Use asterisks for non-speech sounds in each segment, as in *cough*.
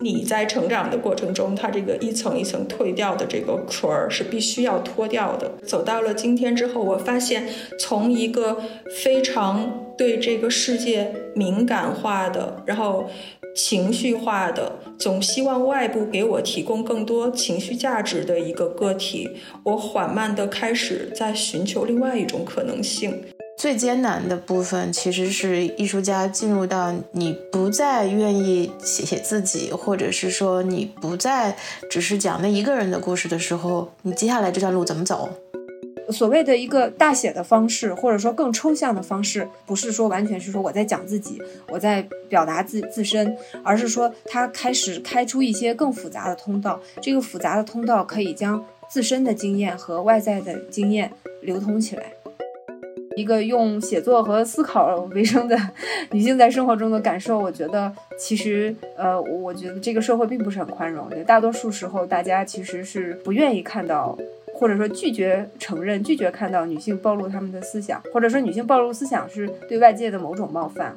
你在成长的过程中，它这个一层一层褪掉的这个壳儿是必须要脱掉的。走到了今天之后，我发现从一个非常对这个世界敏感化的，然后情绪化的，总希望外部给我提供更多情绪价值的一个个体，我缓慢的开始在寻求另外一种可能性。最艰难的部分其实是艺术家进入到你不再愿意写写自己，或者是说你不再只是讲那一个人的故事的时候，你接下来这段路怎么走？所谓的一个大写的方式，或者说更抽象的方式，不是说完全是说我在讲自己，我在表达自自身，而是说他开始开出一些更复杂的通道。这个复杂的通道可以将自身的经验和外在的经验流通起来。一个用写作和思考为生的女性在生活中的感受，我觉得其实，呃，我觉得这个社会并不是很宽容。大多数时候，大家其实是不愿意看到，或者说拒绝承认、拒绝看到女性暴露他们的思想，或者说女性暴露思想是对外界的某种冒犯。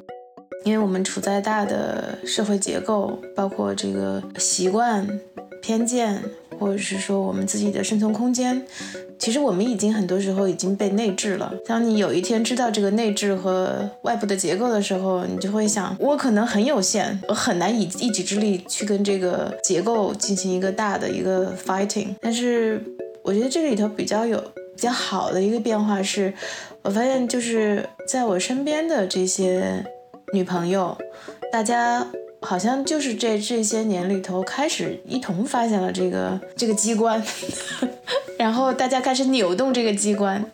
因为我们处在大的社会结构，包括这个习惯、偏见。或者是说我们自己的生存空间，其实我们已经很多时候已经被内置了。当你有一天知道这个内置和外部的结构的时候，你就会想，我可能很有限，我很难以一己之力去跟这个结构进行一个大的一个 fighting。但是我觉得这里头比较有比较好的一个变化是，我发现就是在我身边的这些女朋友，大家。好像就是这这些年里头开始一同发现了这个 *laughs* 这个机关，*laughs* 然后大家开始扭动这个机关。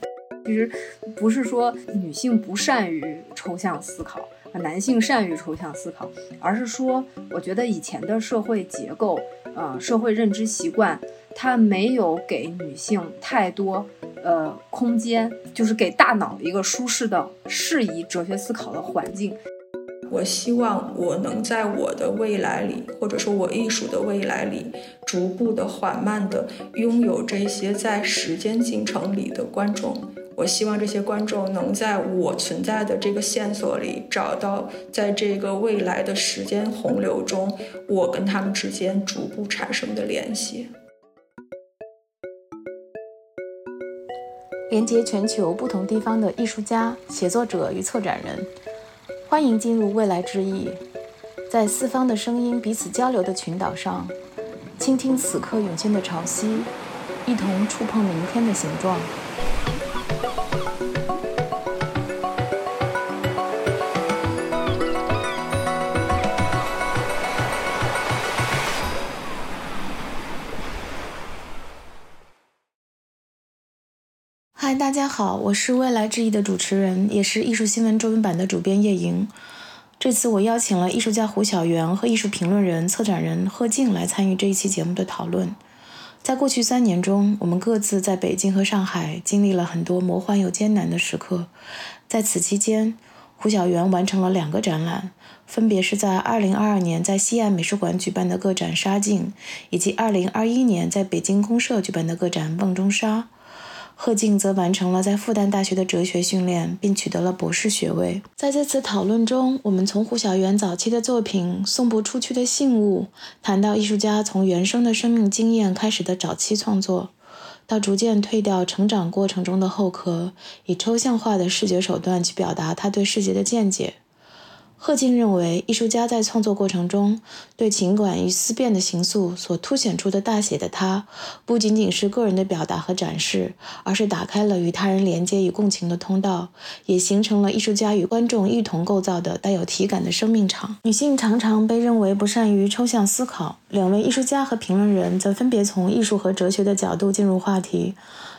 其实不是说女性不善于抽象思考，男性善于抽象思考，而是说我觉得以前的社会结构，呃，社会认知习惯，它没有给女性太多呃空间，就是给大脑一个舒适的、适宜哲学思考的环境。我希望我能在我的未来里，或者说我艺术的未来里，逐步的、缓慢的拥有这些在时间进程里的观众。我希望这些观众能在我存在的这个线索里找到，在这个未来的时间洪流中，我跟他们之间逐步产生的联系，连接全球不同地方的艺术家、写作者与策展人。欢迎进入未来之翼，在四方的声音彼此交流的群岛上，倾听此刻涌现的潮汐，一同触碰明天的形状。大家好，我是未来之翼的主持人，也是艺术新闻中文版的主编叶莹。这次我邀请了艺术家胡小媛和艺术评论人、策展人贺静来参与这一期节目的讨论。在过去三年中，我们各自在北京和上海经历了很多魔幻又艰难的时刻。在此期间，胡小媛完成了两个展览，分别是在2022年在西岸美术馆举办的个展《沙镜》，以及2021年在北京公社举办的个展《梦中沙》。贺静则完成了在复旦大学的哲学训练，并取得了博士学位。在这次讨论中，我们从胡小媛早期的作品《送不出去的信物》谈到艺术家从原生的生命经验开始的早期创作，到逐渐褪掉成长过程中的后壳，以抽象化的视觉手段去表达他对世界的见解。贺静认为，艺术家在创作过程中对情感与思辨的形塑所凸显出的大写的他，不仅仅是个人的表达和展示，而是打开了与他人连接与共情的通道，也形成了艺术家与观众一同构造的带有体感的生命场。女性常常被认为不善于抽象思考，两位艺术家和评论人则分别从艺术和哲学的角度进入话题，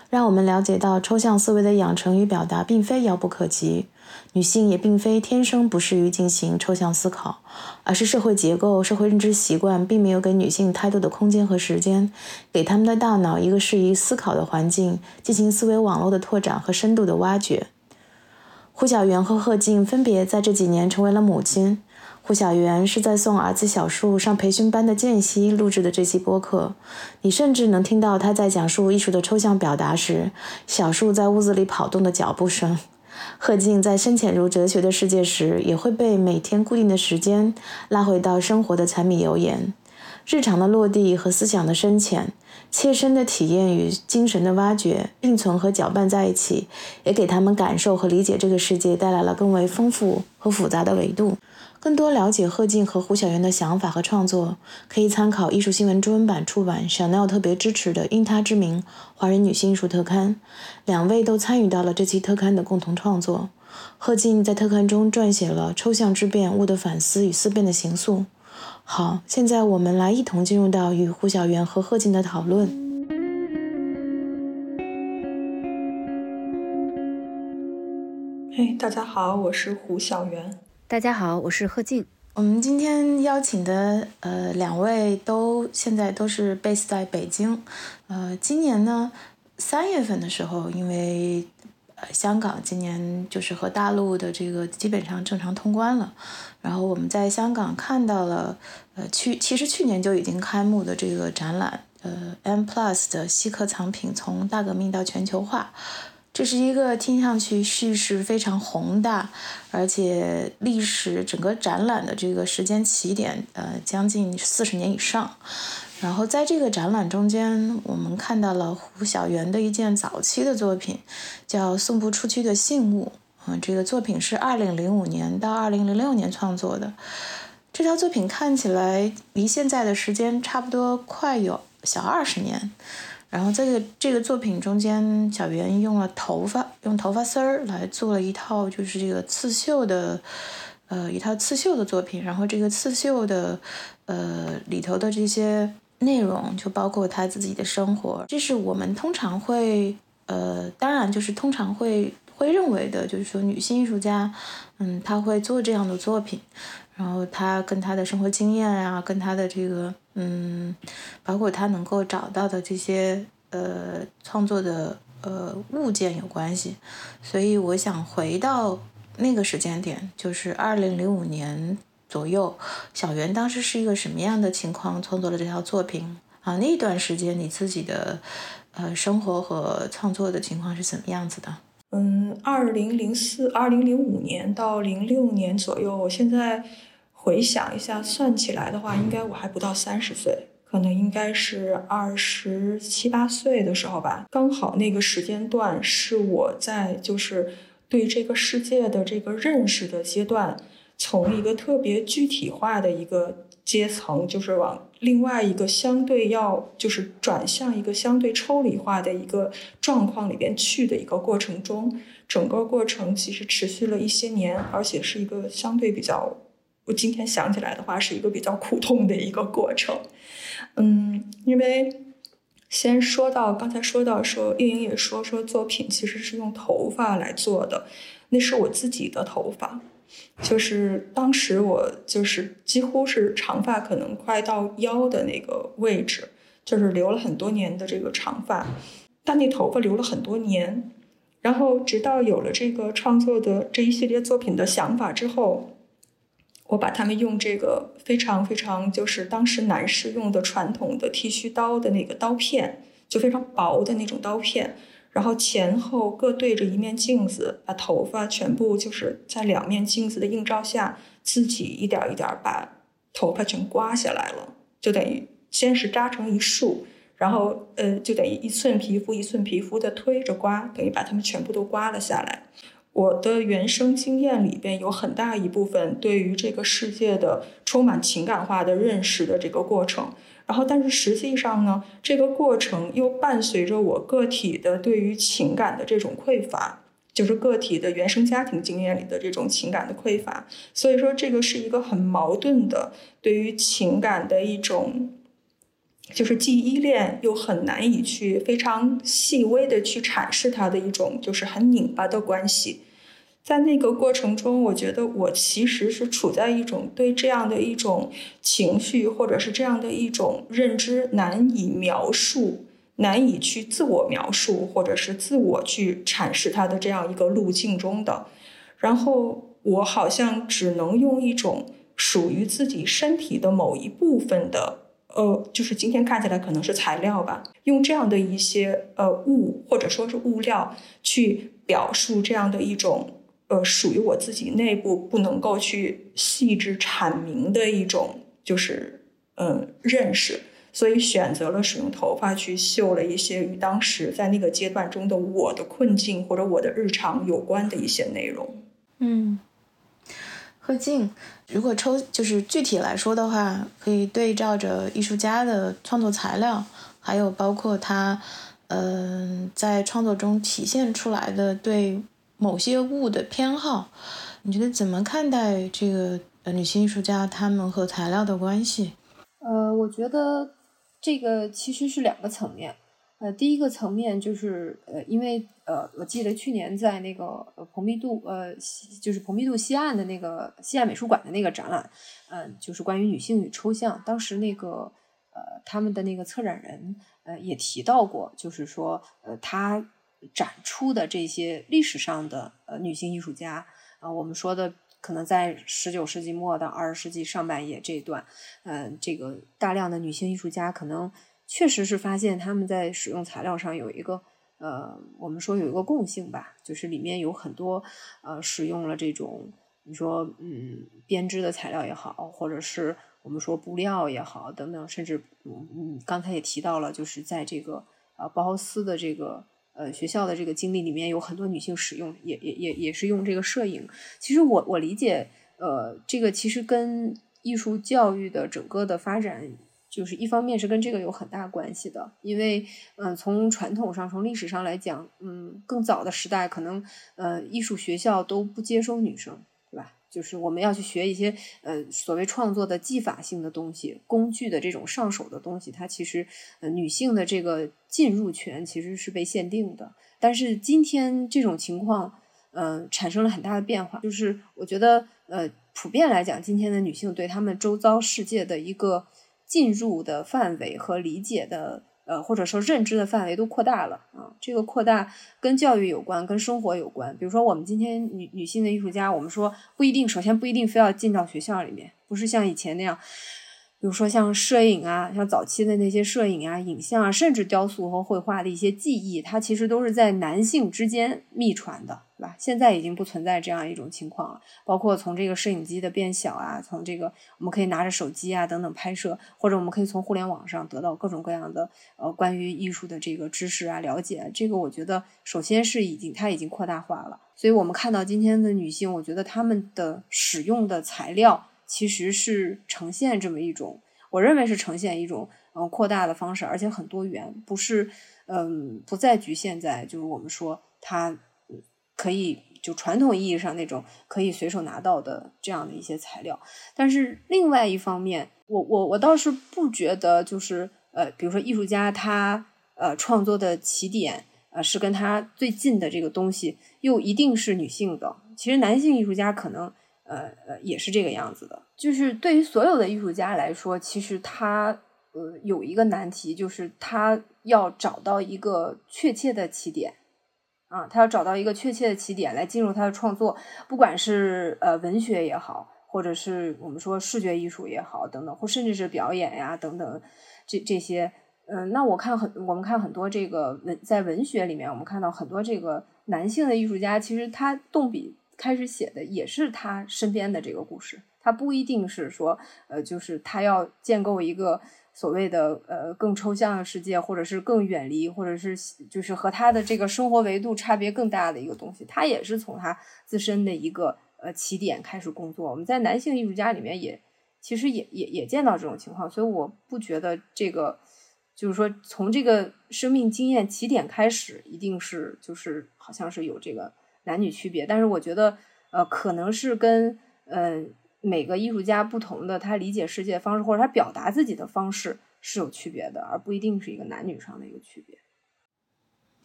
让我们了解到抽象思维的养成与表达并非遥不可及。女性也并非天生不适于进行抽象思考，而是社会结构、社会认知习惯并没有给女性太多的空间和时间，给他们的大脑一个适宜思考的环境，进行思维网络的拓展和深度的挖掘。胡小媛和贺静分别在这几年成为了母亲。胡小媛是在送儿子小树上培训班的间隙录制的这期播客，你甚至能听到他在讲述艺术的抽象表达时，小树在屋子里跑动的脚步声。贺静在深潜入哲学的世界时，也会被每天固定的时间拉回到生活的柴米油盐。日常的落地和思想的深浅，切身的体验与精神的挖掘并存和搅拌在一起，也给他们感受和理解这个世界带来了更为丰富和复杂的维度。更多了解贺静和胡小媛的想法和创作，可以参考艺术新闻中文版出版 Chanel 特别支持的《因她之名：华人女性艺术特刊》。两位都参与到了这期特刊的共同创作。贺静在特刊中撰写了《抽象之变：物的反思与思辨的形塑》。好，现在我们来一同进入到与胡小媛和贺静的讨论。嘿，大家好，我是胡小媛。大家好，我是贺静。我们今天邀请的呃两位都现在都是 base 在北京。呃，今年呢三月份的时候，因为呃香港今年就是和大陆的这个基本上正常通关了，然后我们在香港看到了呃去其实去年就已经开幕的这个展览，呃 M Plus 的稀客藏品从大革命到全球化。这是一个听上去叙事非常宏大，而且历史整个展览的这个时间起点，呃，将近四十年以上。然后在这个展览中间，我们看到了胡小元的一件早期的作品，叫《送不出去的信物》。嗯，这个作品是二零零五年到二零零六年创作的。这套作品看起来离现在的时间差不多快有小二十年。然后这个这个作品中间，小袁用了头发，用头发丝儿来做了一套，就是这个刺绣的，呃，一套刺绣的作品。然后这个刺绣的，呃，里头的这些内容就包括他自己的生活。这是我们通常会，呃，当然就是通常会会认为的，就是说女性艺术家，嗯，她会做这样的作品。然后他跟他的生活经验啊，跟他的这个。嗯，包括他能够找到的这些呃创作的呃物件有关系，所以我想回到那个时间点，就是二零零五年左右，小袁当时是一个什么样的情况创作了这套作品啊？那段时间你自己的呃生活和创作的情况是怎么样子的？嗯，二零零四、二零零五年到零六年左右，我现在。回想一下，算起来的话，应该我还不到三十岁，可能应该是二十七八岁的时候吧。刚好那个时间段是我在就是对这个世界的这个认识的阶段，从一个特别具体化的一个阶层，就是往另外一个相对要就是转向一个相对抽离化的一个状况里边去的一个过程中。整个过程其实持续了一些年，而且是一个相对比较。我今天想起来的话，是一个比较苦痛的一个过程，嗯，因为先说到刚才说到说运营也说说作品其实是用头发来做的，那是我自己的头发，就是当时我就是几乎是长发，可能快到腰的那个位置，就是留了很多年的这个长发，但那头发留了很多年，然后直到有了这个创作的这一系列作品的想法之后。我把他们用这个非常非常就是当时男士用的传统的剃须刀的那个刀片，就非常薄的那种刀片，然后前后各对着一面镜子，把头发全部就是在两面镜子的映照下，自己一点一点把头发全刮下来了，就等于先是扎成一束，然后呃就等于一寸皮肤一寸皮肤的推着刮，等于把它们全部都刮了下来。我的原生经验里边有很大一部分对于这个世界的充满情感化的认识的这个过程，然后但是实际上呢，这个过程又伴随着我个体的对于情感的这种匮乏，就是个体的原生家庭经验里的这种情感的匮乏，所以说这个是一个很矛盾的对于情感的一种。就是既依恋又很难以去非常细微的去阐释它的一种，就是很拧巴的关系。在那个过程中，我觉得我其实是处在一种对这样的一种情绪，或者是这样的一种认知难以描述、难以去自我描述，或者是自我去阐释它的这样一个路径中的。然后我好像只能用一种属于自己身体的某一部分的。呃，就是今天看起来可能是材料吧，用这样的一些呃物或者说是物料去表述这样的一种呃属于我自己内部不能够去细致阐明的一种，就是嗯认识，所以选择了使用头发去绣了一些与当时在那个阶段中的我的困境或者我的日常有关的一些内容。嗯，贺静，如果抽就是具体来说的话，可以对照着艺术家的创作材料，还有包括他。嗯，在创作中体现出来的对某些物的偏好，你觉得怎么看待这个呃女性艺术家她们和材料的关系？呃，我觉得这个其实是两个层面。呃，第一个层面就是呃，因为呃，我记得去年在那个蓬皮杜呃，就是蓬皮杜西岸的那个西岸美术馆的那个展览，嗯，就是关于女性与抽象，当时那个呃，他们的那个策展人。呃，也提到过，就是说，呃，他展出的这些历史上的呃女性艺术家啊，我们说的可能在十九世纪末到二十世纪上半叶这一段，呃，这个大量的女性艺术家可能确实是发现他们在使用材料上有一个呃，我们说有一个共性吧，就是里面有很多呃使用了这种你说嗯编织的材料也好，或者是。我们说布料也好，等等，甚至嗯嗯，刚才也提到了，就是在这个呃包豪斯的这个呃学校的这个经历里面，有很多女性使用，也也也也是用这个摄影。其实我我理解，呃，这个其实跟艺术教育的整个的发展，就是一方面是跟这个有很大关系的，因为嗯，从传统上、从历史上来讲，嗯，更早的时代可能呃艺术学校都不接收女生。对吧就是我们要去学一些呃所谓创作的技法性的东西，工具的这种上手的东西，它其实呃女性的这个进入权其实是被限定的。但是今天这种情况，嗯，产生了很大的变化。就是我觉得呃普遍来讲，今天的女性对她们周遭世界的一个进入的范围和理解的。呃，或者说认知的范围都扩大了啊，这个扩大跟教育有关，跟生活有关。比如说，我们今天女女性的艺术家，我们说不一定，首先不一定非要进到学校里面，不是像以前那样。比如说像摄影啊，像早期的那些摄影啊、影像啊，甚至雕塑和绘画的一些技艺，它其实都是在男性之间秘传的，对吧？现在已经不存在这样一种情况了。包括从这个摄影机的变小啊，从这个我们可以拿着手机啊等等拍摄，或者我们可以从互联网上得到各种各样的呃关于艺术的这个知识啊、了解。这个我觉得首先是已经它已经扩大化了，所以我们看到今天的女性，我觉得她们的使用的材料。其实是呈现这么一种，我认为是呈现一种嗯扩大的方式，而且很多元，不是嗯不再局限在就是我们说它可以就传统意义上那种可以随手拿到的这样的一些材料。但是另外一方面，我我我倒是不觉得就是呃，比如说艺术家他呃创作的起点呃是跟他最近的这个东西又一定是女性的。其实男性艺术家可能。呃呃，也是这个样子的。就是对于所有的艺术家来说，其实他呃有一个难题，就是他要找到一个确切的起点啊，他要找到一个确切的起点来进入他的创作，不管是呃文学也好，或者是我们说视觉艺术也好等等，或甚至是表演呀等等这这些。嗯，那我看很我们看很多这个文在文学里面，我们看到很多这个男性的艺术家，其实他动笔。开始写的也是他身边的这个故事，他不一定是说，呃，就是他要建构一个所谓的呃更抽象的世界，或者是更远离，或者是就是和他的这个生活维度差别更大的一个东西，他也是从他自身的一个呃起点开始工作。我们在男性艺术家里面也其实也也也见到这种情况，所以我不觉得这个就是说从这个生命经验起点开始，一定是就是好像是有这个。男女区别，但是我觉得，呃，可能是跟呃每个艺术家不同的他理解世界的方式或者他表达自己的方式是有区别的，而不一定是一个男女上的一个区别。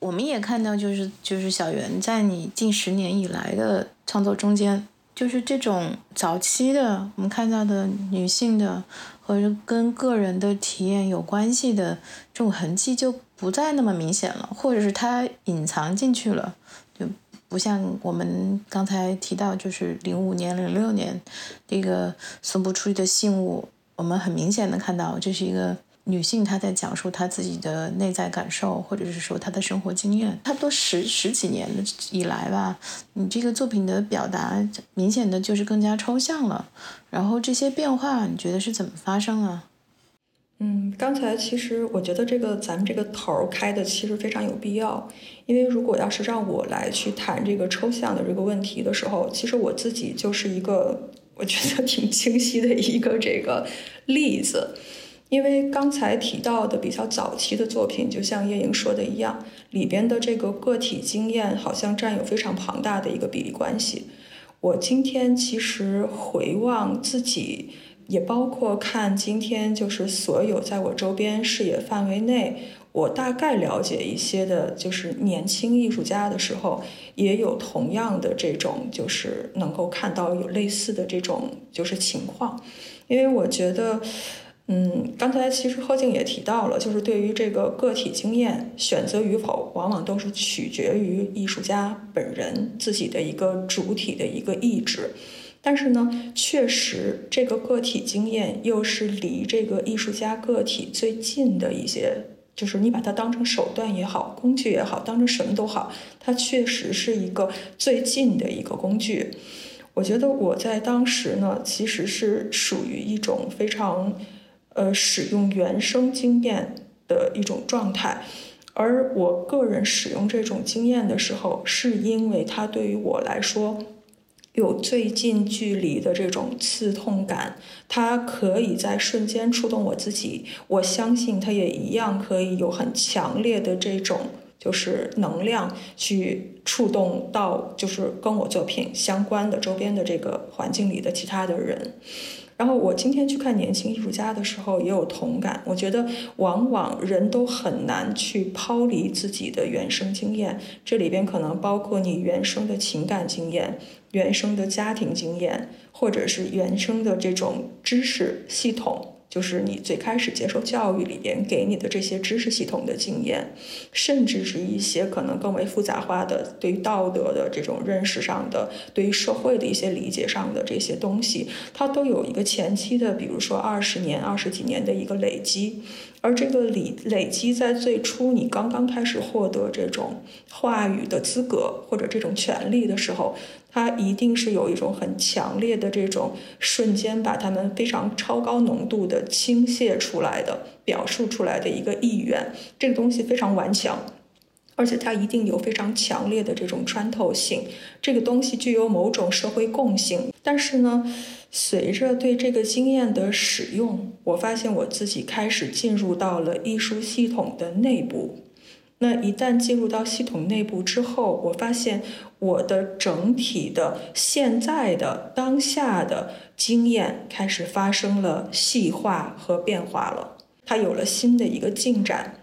我们也看到，就是就是小袁在你近十年以来的创作中间，就是这种早期的我们看到的女性的和跟个人的体验有关系的这种痕迹就不再那么明显了，或者是它隐藏进去了。不像我们刚才提到，就是零五年、零六年这个送不出去的信物，我们很明显的看到，这是一个女性她在讲述她自己的内在感受，或者是说她的生活经验。差不多十十几年以来吧，你这个作品的表达明显的就是更加抽象了。然后这些变化，你觉得是怎么发生啊？嗯，刚才其实我觉得这个咱们这个头儿开的其实非常有必要，因为如果要是让我来去谈这个抽象的这个问题的时候，其实我自己就是一个我觉得挺清晰的一个这个例子。因为刚才提到的比较早期的作品，就像叶莹说的一样，里边的这个个体经验好像占有非常庞大的一个比例关系。我今天其实回望自己，也包括看今天就是所有在我周边视野范围内，我大概了解一些的，就是年轻艺术家的时候，也有同样的这种，就是能够看到有类似的这种就是情况，因为我觉得。嗯，刚才其实贺静也提到了，就是对于这个个体经验选择与否，往往都是取决于艺术家本人自己的一个主体的一个意志。但是呢，确实这个个体经验又是离这个艺术家个体最近的一些，就是你把它当成手段也好，工具也好，当成什么都好，它确实是一个最近的一个工具。我觉得我在当时呢，其实是属于一种非常。呃，使用原生经验的一种状态，而我个人使用这种经验的时候，是因为它对于我来说有最近距离的这种刺痛感，它可以在瞬间触动我自己。我相信它也一样可以有很强烈的这种就是能量去触动到就是跟我作品相关的周边的这个环境里的其他的人。然后我今天去看年轻艺术家的时候，也有同感。我觉得往往人都很难去抛离自己的原生经验，这里边可能包括你原生的情感经验、原生的家庭经验，或者是原生的这种知识系统。就是你最开始接受教育里边给你的这些知识系统的经验，甚至是一些可能更为复杂化的对于道德的这种认识上的，对于社会的一些理解上的这些东西，它都有一个前期的，比如说二十年、二十几年的一个累积。而这个累累积在最初，你刚刚开始获得这种话语的资格或者这种权利的时候，它一定是有一种很强烈的这种瞬间把它们非常超高浓度的倾泻出来的表述出来的一个意愿。这个东西非常顽强，而且它一定有非常强烈的这种穿透性。这个东西具有某种社会共性，但是呢？随着对这个经验的使用，我发现我自己开始进入到了艺术系统的内部。那一旦进入到系统内部之后，我发现我的整体的现在的当下的经验开始发生了细化和变化了，它有了新的一个进展。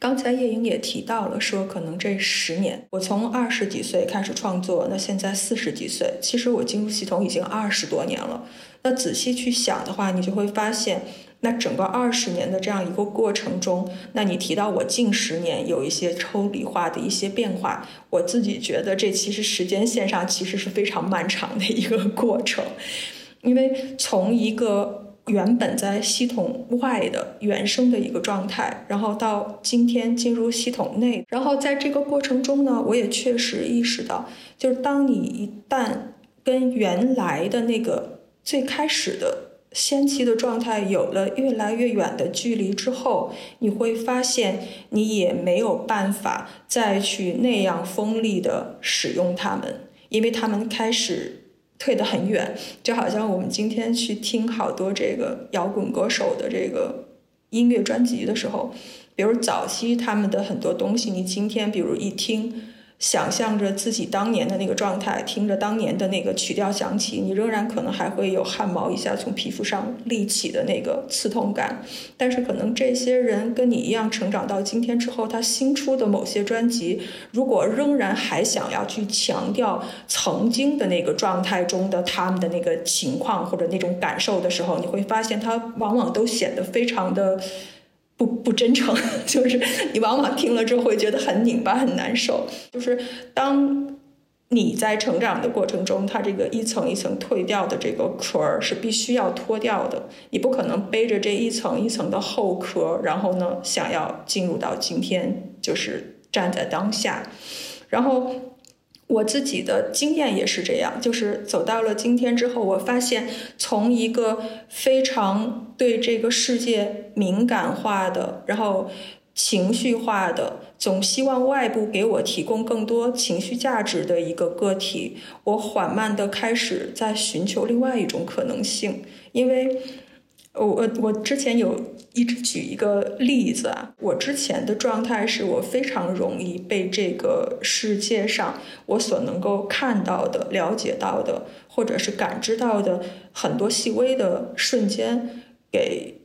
刚才叶莹也提到了，说可能这十年，我从二十几岁开始创作，那现在四十几岁，其实我进入系统已经二十多年了。那仔细去想的话，你就会发现，那整个二十年的这样一个过程中，那你提到我近十年有一些抽离化的一些变化，我自己觉得这其实时间线上其实是非常漫长的一个过程，因为从一个。原本在系统外的原生的一个状态，然后到今天进入系统内，然后在这个过程中呢，我也确实意识到，就是当你一旦跟原来的那个最开始的先期的状态有了越来越远的距离之后，你会发现你也没有办法再去那样锋利的使用它们，因为它们开始。退得很远，就好像我们今天去听好多这个摇滚歌手的这个音乐专辑的时候，比如早期他们的很多东西，你今天比如一听。想象着自己当年的那个状态，听着当年的那个曲调响起，你仍然可能还会有汗毛一下从皮肤上立起的那个刺痛感。但是可能这些人跟你一样成长到今天之后，他新出的某些专辑，如果仍然还想要去强调曾经的那个状态中的他们的那个情况或者那种感受的时候，你会发现他往往都显得非常的。不不真诚，*laughs* 就是你往往听了之后会觉得很拧巴、很难受。就是当你在成长的过程中，它这个一层一层褪掉的这个壳儿是必须要脱掉的。你不可能背着这一层一层的后壳，然后呢，想要进入到今天，就是站在当下。然后我自己的经验也是这样，就是走到了今天之后，我发现从一个非常对这个世界敏感化的，然后情绪化的，总希望外部给我提供更多情绪价值的一个个体，我缓慢的开始在寻求另外一种可能性，因为。我我我之前有一直举一个例子啊，我之前的状态是我非常容易被这个世界上我所能够看到的、了解到的，或者是感知到的很多细微的瞬间给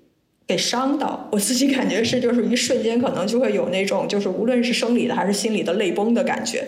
给伤到。我自己感觉是，就是一瞬间可能就会有那种，就是无论是生理的还是心理的泪崩的感觉。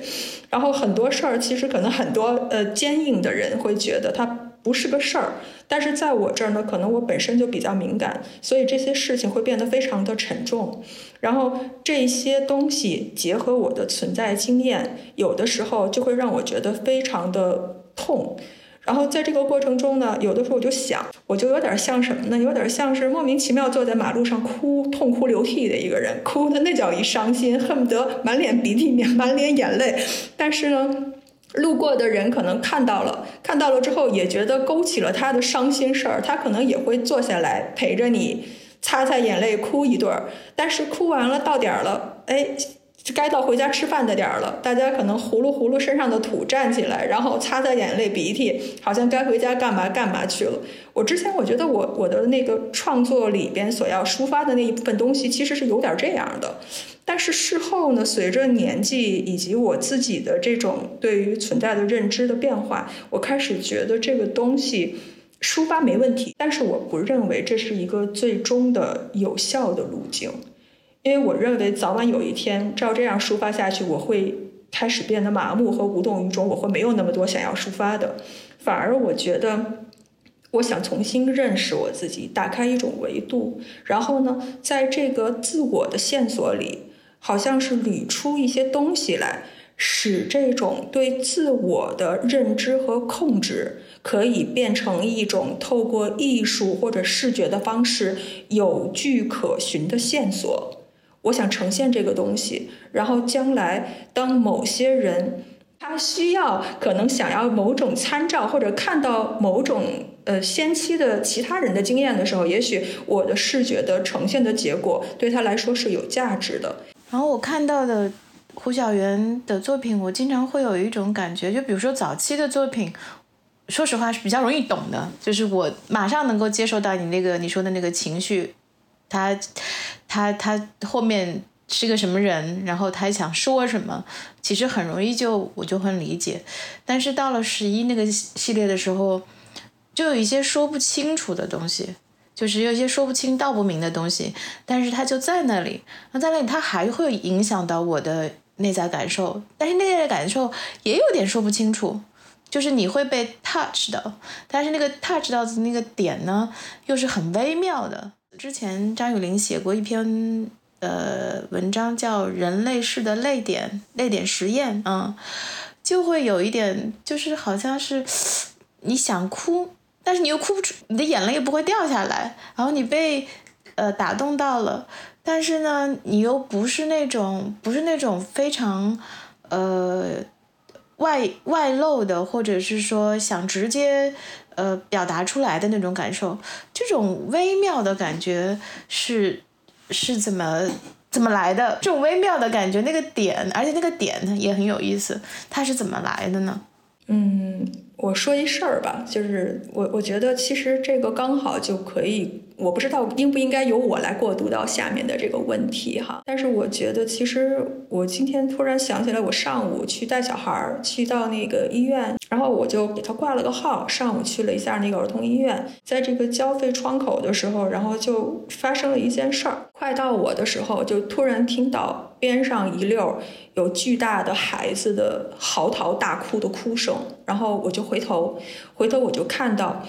然后很多事儿，其实可能很多呃坚硬的人会觉得它。不是个事儿，但是在我这儿呢，可能我本身就比较敏感，所以这些事情会变得非常的沉重。然后这些东西结合我的存在经验，有的时候就会让我觉得非常的痛。然后在这个过程中呢，有的时候我就想，我就有点像什么呢？有点像是莫名其妙坐在马路上哭，痛哭流涕的一个人，哭的那叫一伤心，恨不得满脸鼻涕、满脸眼泪。但是呢。路过的人可能看到了，看到了之后也觉得勾起了他的伤心事儿，他可能也会坐下来陪着你擦擦眼泪，哭一顿儿。但是哭完了到点儿了，哎，就该到回家吃饭的点儿了，大家可能呼噜呼噜身上的土，站起来，然后擦擦眼泪鼻涕，好像该回家干嘛干嘛去了。我之前我觉得我我的那个创作里边所要抒发的那一部分东西，其实是有点这样的。但是事后呢，随着年纪以及我自己的这种对于存在的认知的变化，我开始觉得这个东西抒发没问题，但是我不认为这是一个最终的有效的路径，因为我认为早晚有一天照这样抒发下去，我会开始变得麻木和无动于衷，我会没有那么多想要抒发的，反而我觉得我想重新认识我自己，打开一种维度，然后呢，在这个自我的线索里。好像是捋出一些东西来，使这种对自我的认知和控制可以变成一种透过艺术或者视觉的方式有据可循的线索。我想呈现这个东西，然后将来当某些人他需要可能想要某种参照或者看到某种呃先期的其他人的经验的时候，也许我的视觉的呈现的结果对他来说是有价值的。然后我看到的胡小媛的作品，我经常会有一种感觉，就比如说早期的作品，说实话是比较容易懂的，就是我马上能够接受到你那个你说的那个情绪，他他他后面是个什么人，然后他想说什么，其实很容易就我就很理解。但是到了十一那个系列的时候，就有一些说不清楚的东西。就是有一些说不清道不明的东西，但是他就在那里。那在那里，他还会影响到我的内在感受，但是内在的感受也有点说不清楚。就是你会被 touch 到，但是那个 touch 到的那个点呢，又是很微妙的。之前张雨林写过一篇呃文章，叫《人类式的泪点泪点实验》啊，就会有一点，就是好像是你想哭。但是你又哭不出，你的眼泪又不会掉下来，然后你被，呃打动到了，但是呢，你又不是那种不是那种非常，呃，外外露的，或者是说想直接，呃表达出来的那种感受，这种微妙的感觉是是怎么怎么来的？这种微妙的感觉，那个点，而且那个点也很有意思，它是怎么来的呢？嗯。我说一事儿吧，就是我我觉得其实这个刚好就可以。我不知道应不应该由我来过渡到下面的这个问题哈，但是我觉得其实我今天突然想起来，我上午去带小孩儿去到那个医院，然后我就给他挂了个号，上午去了一下那个儿童医院，在这个交费窗口的时候，然后就发生了一件事儿，快到我的时候，就突然听到边上一溜有巨大的孩子的嚎啕大哭的哭声，然后我就回头，回头我就看到。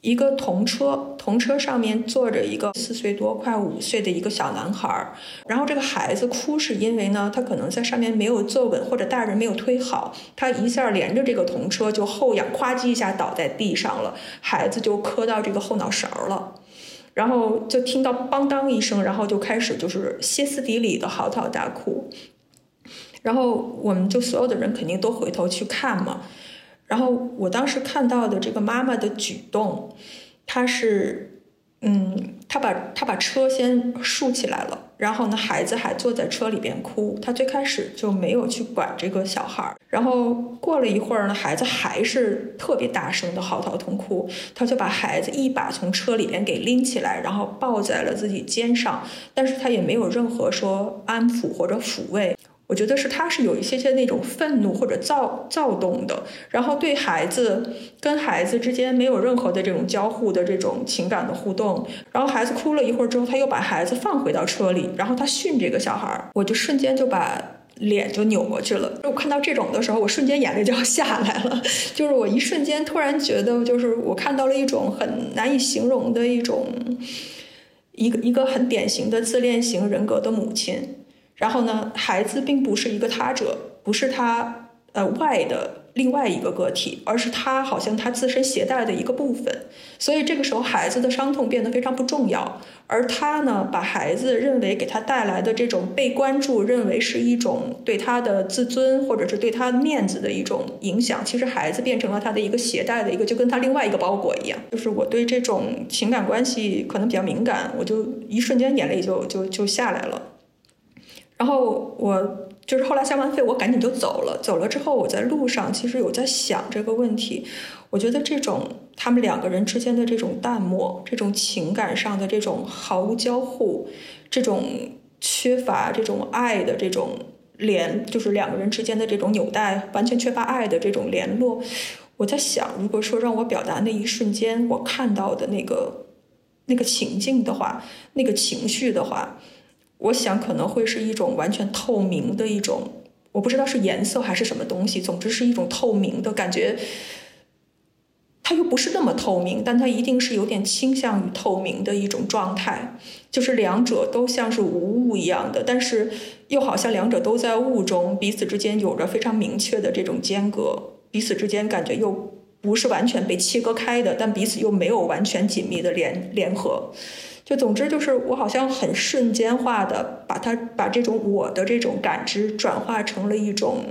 一个童车，童车上面坐着一个四岁多、快五岁的一个小男孩儿。然后这个孩子哭是因为呢，他可能在上面没有坐稳，或者大人没有推好，他一下连着这个童车就后仰，咵叽一下倒在地上了，孩子就磕到这个后脑勺了。然后就听到邦当一声，然后就开始就是歇斯底里的嚎啕大哭。然后我们就所有的人肯定都回头去看嘛。然后我当时看到的这个妈妈的举动，她是，嗯，她把她把车先竖起来了。然后呢，孩子还坐在车里边哭。他最开始就没有去管这个小孩儿。然后过了一会儿呢，孩子还是特别大声的嚎啕痛哭。他就把孩子一把从车里边给拎起来，然后抱在了自己肩上。但是他也没有任何说安抚或者抚慰。我觉得是他是有一些些那种愤怒或者躁躁动的，然后对孩子跟孩子之间没有任何的这种交互的这种情感的互动，然后孩子哭了一会儿之后，他又把孩子放回到车里，然后他训这个小孩儿，我就瞬间就把脸就扭过去了。我看到这种的时候，我瞬间眼泪就要下来了，*laughs* 就是我一瞬间突然觉得，就是我看到了一种很难以形容的一种一个一个很典型的自恋型人格的母亲。然后呢，孩子并不是一个他者，不是他呃外的另外一个个体，而是他好像他自身携带的一个部分。所以这个时候，孩子的伤痛变得非常不重要，而他呢，把孩子认为给他带来的这种被关注，认为是一种对他的自尊或者是对他面子的一种影响。其实孩子变成了他的一个携带的一个，就跟他另外一个包裹一样。就是我对这种情感关系可能比较敏感，我就一瞬间眼泪就就就下来了。然后我就是后来下完费，我赶紧就走了。走了之后，我在路上其实有在想这个问题。我觉得这种他们两个人之间的这种淡漠，这种情感上的这种毫无交互，这种缺乏这种爱的这种联，就是两个人之间的这种纽带完全缺乏爱的这种联络。我在想，如果说让我表达那一瞬间我看到的那个那个情境的话，那个情绪的话。我想可能会是一种完全透明的一种，我不知道是颜色还是什么东西，总之是一种透明的感觉。它又不是那么透明，但它一定是有点倾向于透明的一种状态，就是两者都像是无物一样的，但是又好像两者都在物中，彼此之间有着非常明确的这种间隔，彼此之间感觉又不是完全被切割开的，但彼此又没有完全紧密的联联合。就总之就是我好像很瞬间化的把它把这种我的这种感知转化成了一种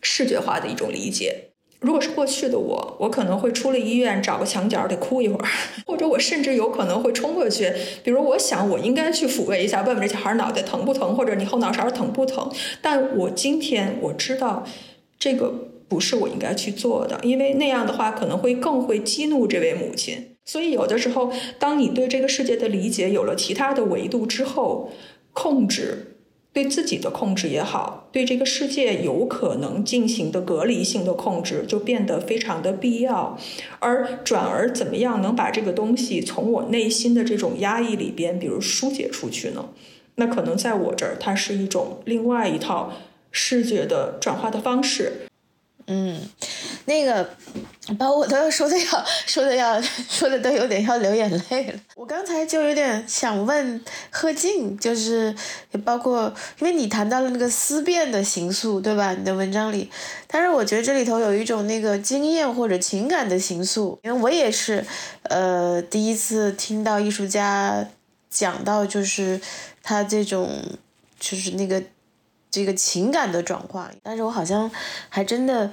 视觉化的一种理解。如果是过去的我，我可能会出了医院找个墙角得哭一会儿，*laughs* 或者我甚至有可能会冲过去，比如我想我应该去抚慰一下，问问这小孩脑袋疼不疼，或者你后脑勺疼不疼。但我今天我知道这个不是我应该去做的，因为那样的话可能会更会激怒这位母亲。所以，有的时候，当你对这个世界的理解有了其他的维度之后，控制对自己的控制也好，对这个世界有可能进行的隔离性的控制，就变得非常的必要。而转而怎么样能把这个东西从我内心的这种压抑里边，比如疏解出去呢？那可能在我这儿，它是一种另外一套视觉的转化的方式。嗯，那个把我都要说的要 *laughs* 说的要 *laughs* 说的都有点要流眼泪了。我刚才就有点想问贺静，就是也包括因为你谈到了那个思辨的形塑，对吧？你的文章里，但是我觉得这里头有一种那个经验或者情感的形塑，因为我也是呃第一次听到艺术家讲到，就是他这种就是那个。这个情感的转化，但是我好像还真的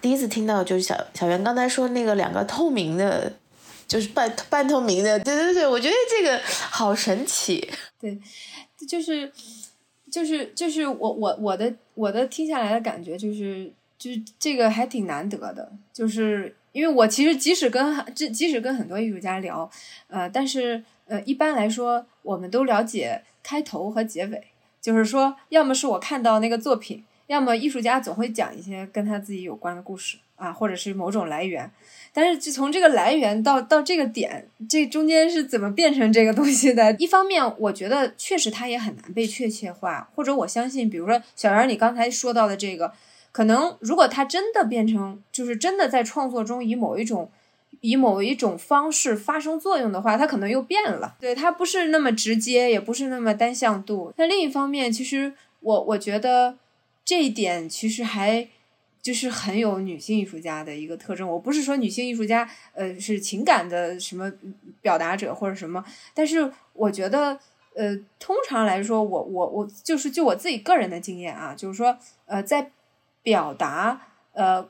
第一次听到，就是小小袁刚才说那个两个透明的，就是半半透明的，对对对，我觉得这个好神奇。*laughs* 对，就是就是就是我我我的我的听下来的感觉就是就是这个还挺难得的，就是因为我其实即使跟这即使跟很多艺术家聊，呃，但是呃一般来说我们都了解开头和结尾。就是说，要么是我看到那个作品，要么艺术家总会讲一些跟他自己有关的故事啊，或者是某种来源。但是，就从这个来源到到这个点，这中间是怎么变成这个东西的？一方面，我觉得确实它也很难被确切化，或者我相信，比如说小袁你刚才说到的这个，可能如果它真的变成，就是真的在创作中以某一种。以某一种方式发生作用的话，它可能又变了。对，它不是那么直接，也不是那么单向度。那另一方面，其实我我觉得这一点其实还就是很有女性艺术家的一个特征。我不是说女性艺术家呃是情感的什么表达者或者什么，但是我觉得呃，通常来说，我我我就是就我自己个人的经验啊，就是说，呃，在表达呃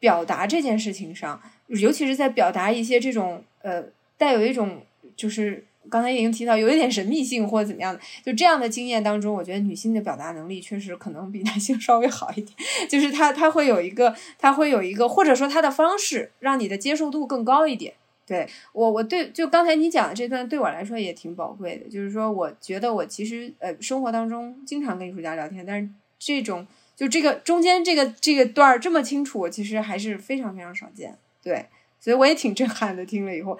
表达这件事情上，尤其是在表达一些这种呃带有一种就是刚才已经提到有一点神秘性或者怎么样的，就这样的经验当中，我觉得女性的表达能力确实可能比男性 *laughs* 稍微好一点，就是她她会有一个她会有一个或者说她的方式让你的接受度更高一点。对我，我对就刚才你讲的这段对我来说也挺宝贵的，就是说，我觉得我其实呃生活当中经常跟艺术家聊天，但是这种就这个中间这个这个段儿这么清楚，其实还是非常非常少见。对，所以我也挺震撼的，听了以后。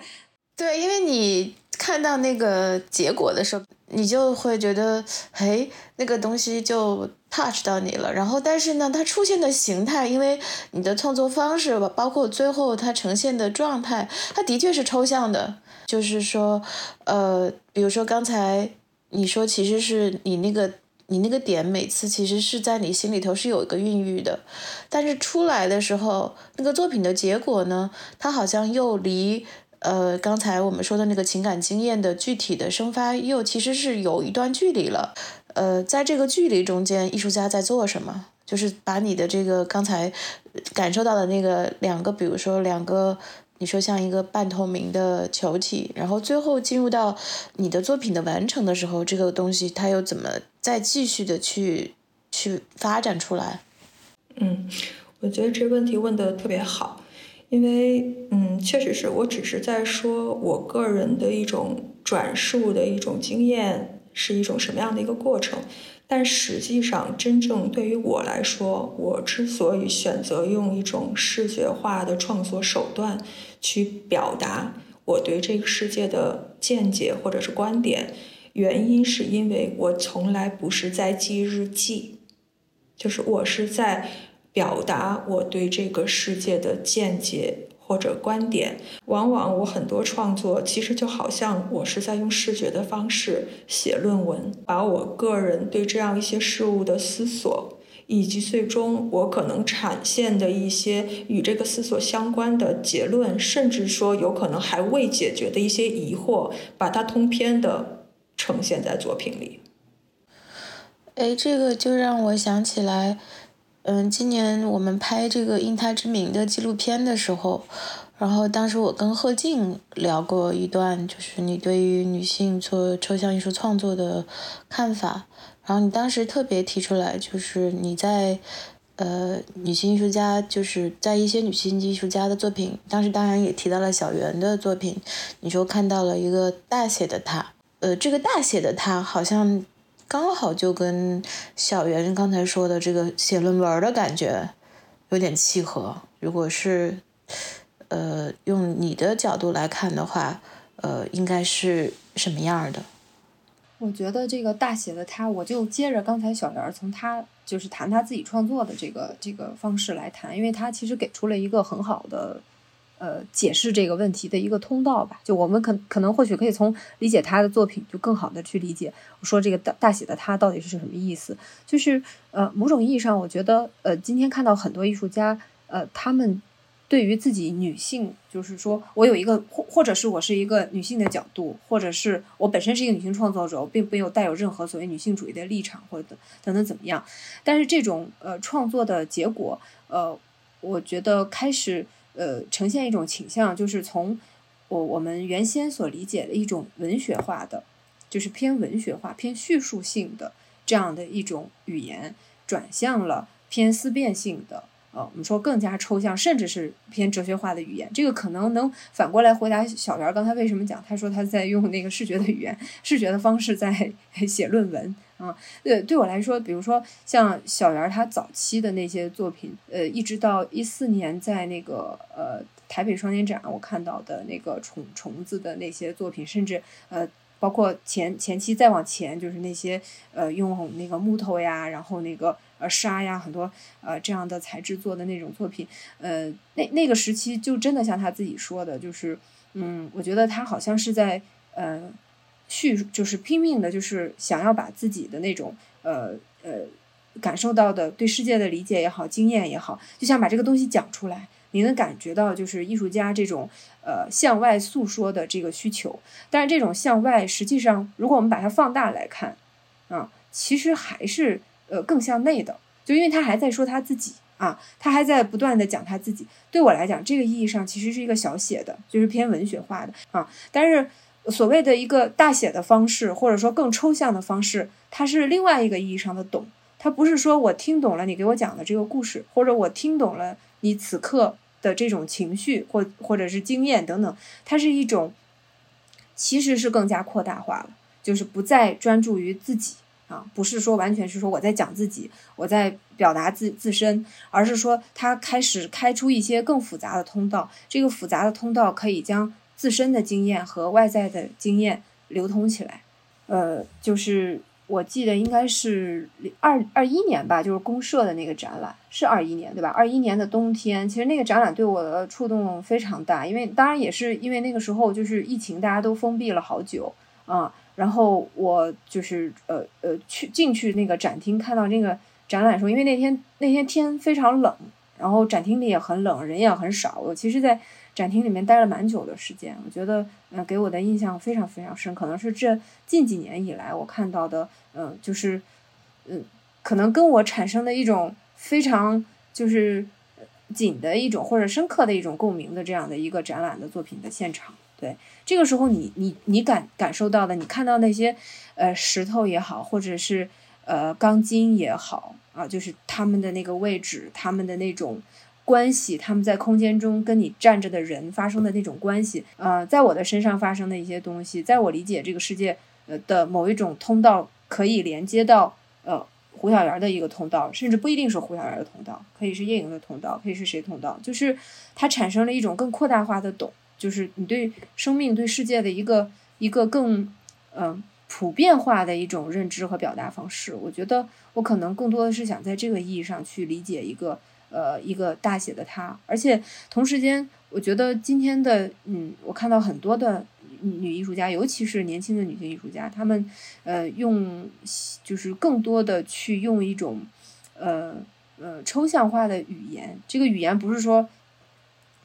对，因为你看到那个结果的时候，你就会觉得，嘿，那个东西就 touch 到你了。然后，但是呢，它出现的形态，因为你的创作方式吧，包括最后它呈现的状态，它的确是抽象的。就是说，呃，比如说刚才你说，其实是你那个你那个点，每次其实是在你心里头是有一个孕育的，但是出来的时候，那个作品的结果呢，它好像又离。呃，刚才我们说的那个情感经验的具体的生发，又其实是有一段距离了。呃，在这个距离中间，艺术家在做什么？就是把你的这个刚才感受到的那个两个，比如说两个，你说像一个半透明的球体，然后最后进入到你的作品的完成的时候，这个东西它又怎么再继续的去去发展出来？嗯，我觉得这问题问的特别好。因为，嗯，确实是我只是在说我个人的一种转述的一种经验是一种什么样的一个过程，但实际上，真正对于我来说，我之所以选择用一种视觉化的创作手段去表达我对这个世界的见解或者是观点，原因是因为我从来不是在记日记，就是我是在。表达我对这个世界的见解或者观点，往往我很多创作其实就好像我是在用视觉的方式写论文，把我个人对这样一些事物的思索，以及最终我可能产现的一些与这个思索相关的结论，甚至说有可能还未解决的一些疑惑，把它通篇的呈现在作品里。哎，这个就让我想起来。嗯，今年我们拍这个《因他之名》的纪录片的时候，然后当时我跟贺静聊过一段，就是你对于女性做抽象艺术创作的看法。然后你当时特别提出来，就是你在呃女性艺术家，就是在一些女性艺术家的作品，当时当然也提到了小圆的作品，你说看到了一个大写的她，呃，这个大写的她好像。刚好就跟小袁刚才说的这个写论文的感觉有点契合。如果是呃用你的角度来看的话，呃，应该是什么样的？我觉得这个大写的他，我就接着刚才小袁从他就是谈他自己创作的这个这个方式来谈，因为他其实给出了一个很好的。呃，解释这个问题的一个通道吧，就我们可可能或许可以从理解他的作品，就更好的去理解我说这个大大写的他到底是什么意思。就是呃，某种意义上，我觉得呃，今天看到很多艺术家，呃，他们对于自己女性，就是说我有一个或或者是我是一个女性的角度，或者是我本身是一个女性创作者，我并没有带有任何所谓女性主义的立场或者等等等怎么样。但是这种呃创作的结果，呃，我觉得开始。呃，呈现一种倾向，就是从我我们原先所理解的一种文学化的，就是偏文学化、偏叙述性的这样的一种语言，转向了偏思辨性的，呃，我们说更加抽象，甚至是偏哲学化的语言。这个可能能反过来回答小袁刚才为什么讲，他说他在用那个视觉的语言、视觉的方式在 *laughs* 写论文。啊，呃，对我来说，比如说像小圆儿他早期的那些作品，呃，一直到一四年在那个呃台北双年展，我看到的那个虫虫子的那些作品，甚至呃包括前前期再往前，就是那些呃用那个木头呀，然后那个呃沙呀，很多呃这样的材质做的那种作品，呃那那个时期就真的像他自己说的，就是嗯，我觉得他好像是在呃。叙就是拼命的，就是想要把自己的那种呃呃感受到的对世界的理解也好，经验也好，就想把这个东西讲出来。你能感觉到就是艺术家这种呃向外诉说的这个需求。但是这种向外，实际上如果我们把它放大来看，啊，其实还是呃更向内的，就因为他还在说他自己啊，他还在不断的讲他自己。对我来讲，这个意义上其实是一个小写的，就是偏文学化的啊。但是所谓的一个大写的方式，或者说更抽象的方式，它是另外一个意义上的懂。它不是说我听懂了你给我讲的这个故事，或者我听懂了你此刻的这种情绪或或者是经验等等，它是一种，其实是更加扩大化了，就是不再专注于自己啊，不是说完全是说我在讲自己，我在表达自自身，而是说它开始开出一些更复杂的通道，这个复杂的通道可以将自身的经验和外在的经验流通起来，呃，就是。我记得应该是二二一年吧，就是公社的那个展览是二一年对吧？二一年的冬天，其实那个展览对我的触动非常大，因为当然也是因为那个时候就是疫情，大家都封闭了好久啊。然后我就是呃呃去进去那个展厅看到那个展览的时候，因为那天那天天非常冷，然后展厅里也很冷，人也很少。我其实，在展厅里面待了蛮久的时间，我觉得，嗯，给我的印象非常非常深，可能是这近几年以来我看到的，嗯，就是，嗯，可能跟我产生的一种非常就是紧的一种或者深刻的一种共鸣的这样的一个展览的作品的现场。对，这个时候你你你感感受到的，你看到那些呃石头也好，或者是呃钢筋也好啊，就是他们的那个位置，他们的那种。关系，他们在空间中跟你站着的人发生的那种关系，呃，在我的身上发生的一些东西，在我理解这个世界呃的某一种通道，可以连接到呃胡小圆的一个通道，甚至不一定是胡小圆的通道，可以是叶莹的通道，可以是谁通道，就是它产生了一种更扩大化的懂，就是你对生命、对世界的一个一个更嗯普遍化的一种认知和表达方式。我觉得我可能更多的是想在这个意义上去理解一个。呃，一个大写的他，而且同时间，我觉得今天的，嗯，我看到很多的女艺术家，尤其是年轻的女性艺术家，她们，呃，用就是更多的去用一种，呃呃抽象化的语言。这个语言不是说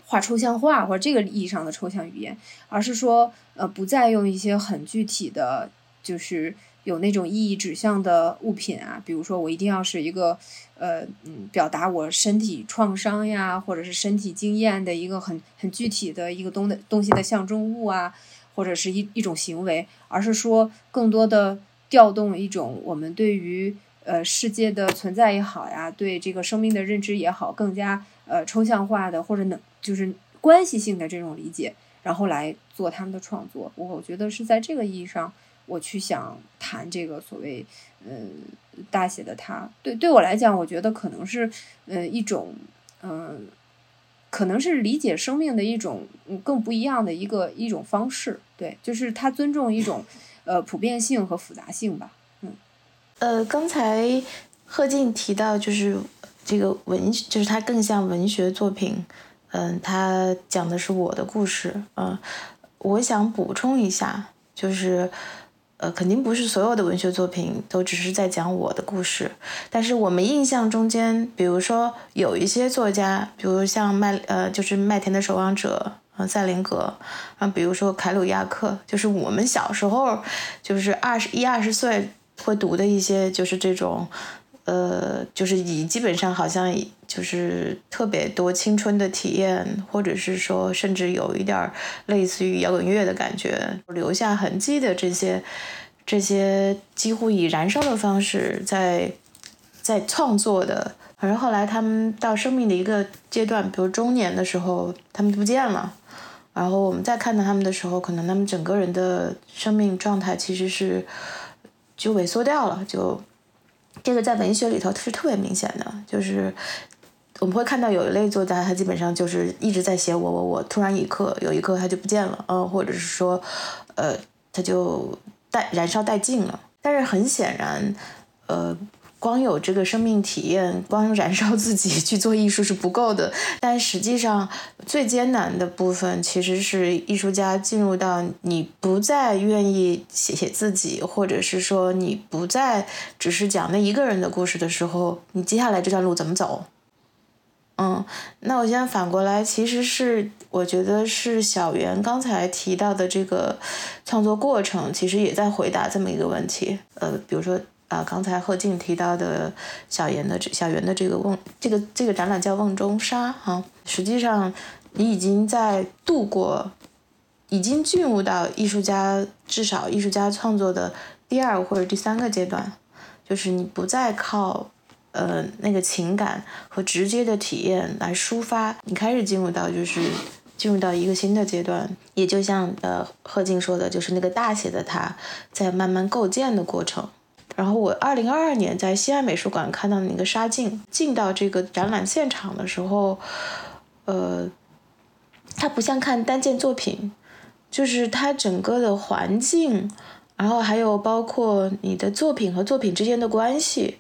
画抽象画或者这个意义上的抽象语言，而是说，呃，不再用一些很具体的，就是。有那种意义指向的物品啊，比如说我一定要是一个，呃，嗯，表达我身体创伤呀，或者是身体经验的一个很很具体的一个东的东西的象征物啊，或者是一一种行为，而是说更多的调动一种我们对于呃世界的存在也好呀，对这个生命的认知也好，更加呃抽象化的或者能就是关系性的这种理解，然后来做他们的创作。我觉得是在这个意义上。我去想谈这个所谓，嗯，大写的他，对对我来讲，我觉得可能是，嗯，一种，嗯，可能是理解生命的一种更不一样的一个一种方式。对，就是他尊重一种，呃，普遍性和复杂性吧。嗯，呃，刚才贺静提到就是这个文，就是它更像文学作品。嗯，他讲的是我的故事。嗯，我想补充一下，就是。呃，肯定不是所有的文学作品都只是在讲我的故事，但是我们印象中间，比如说有一些作家，比如像麦呃，就是麦田的守望者，呃，塞林格，啊，比如说凯鲁亚克，就是我们小时候就是二十一二十岁会读的一些，就是这种。呃，就是以基本上好像就是特别多青春的体验，或者是说甚至有一点类似于摇滚乐的感觉，留下痕迹的这些这些几乎以燃烧的方式在在创作的，反正后来他们到生命的一个阶段，比如中年的时候，他们不见了，然后我们再看到他们的时候，可能他们整个人的生命状态其实是就萎缩掉了，就。这个在文学里头是特别明显的，就是我们会看到有一类作家，他基本上就是一直在写我我我，突然一刻有一刻他就不见了，嗯，或者是说，呃，他就带燃烧殆尽了。但是很显然，呃。光有这个生命体验，*laughs* 光燃烧自己去做艺术是不够的。但实际上，最艰难的部分其实是艺术家进入到你不再愿意写写自己，或者是说你不再只是讲那一个人的故事的时候，你接下来这段路怎么走？嗯，那我现在反过来，其实是我觉得是小袁刚才提到的这个创作过程，其实也在回答这么一个问题。呃，比如说啊，刚才贺静提到的小严的小袁的这个瓮，这个这个展览叫《瓮中沙》哈，实际上你已经在度过，已经进入到艺术家至少艺术家创作的第二或者第三个阶段，就是你不再靠。呃，那个情感和直接的体验来抒发，你开始进入到就是进入到一个新的阶段，也就像呃贺静说的，就是那个大写的他在慢慢构建的过程。然后我二零二二年在西安美术馆看到那个沙镜，进到这个展览现场的时候，呃，它不像看单件作品，就是它整个的环境，然后还有包括你的作品和作品之间的关系。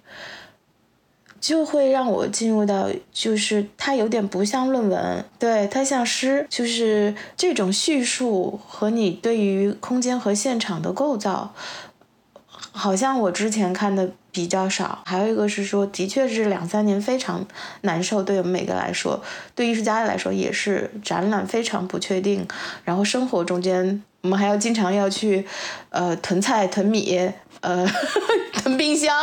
就会让我进入到，就是它有点不像论文，对它像诗，就是这种叙述和你对于空间和现场的构造，好像我之前看的比较少。还有一个是说，的确是两三年非常难受，对我们每个来说，对艺术家来说也是展览非常不确定，然后生活中间我们还要经常要去，呃，囤菜囤米。呃，*laughs* 囤冰箱，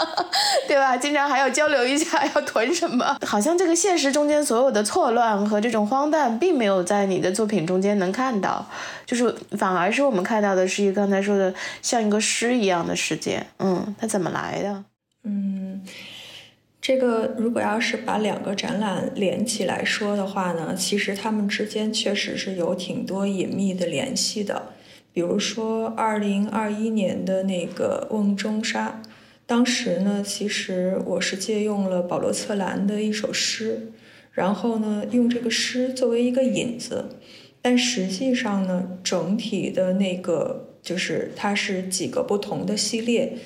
*laughs* 对吧？经常还要交流一下 *laughs* 要囤什么。好像这个现实中间所有的错乱和这种荒诞，并没有在你的作品中间能看到，就是反而是我们看到的是一个刚才说的像一个诗一样的世界。嗯，它怎么来的？嗯，这个如果要是把两个展览连起来说的话呢，其实它们之间确实是有挺多隐秘的联系的。比如说，二零二一年的那个《瓮中沙》，当时呢，其实我是借用了保罗·策兰的一首诗，然后呢，用这个诗作为一个引子，但实际上呢，整体的那个就是它是几个不同的系列。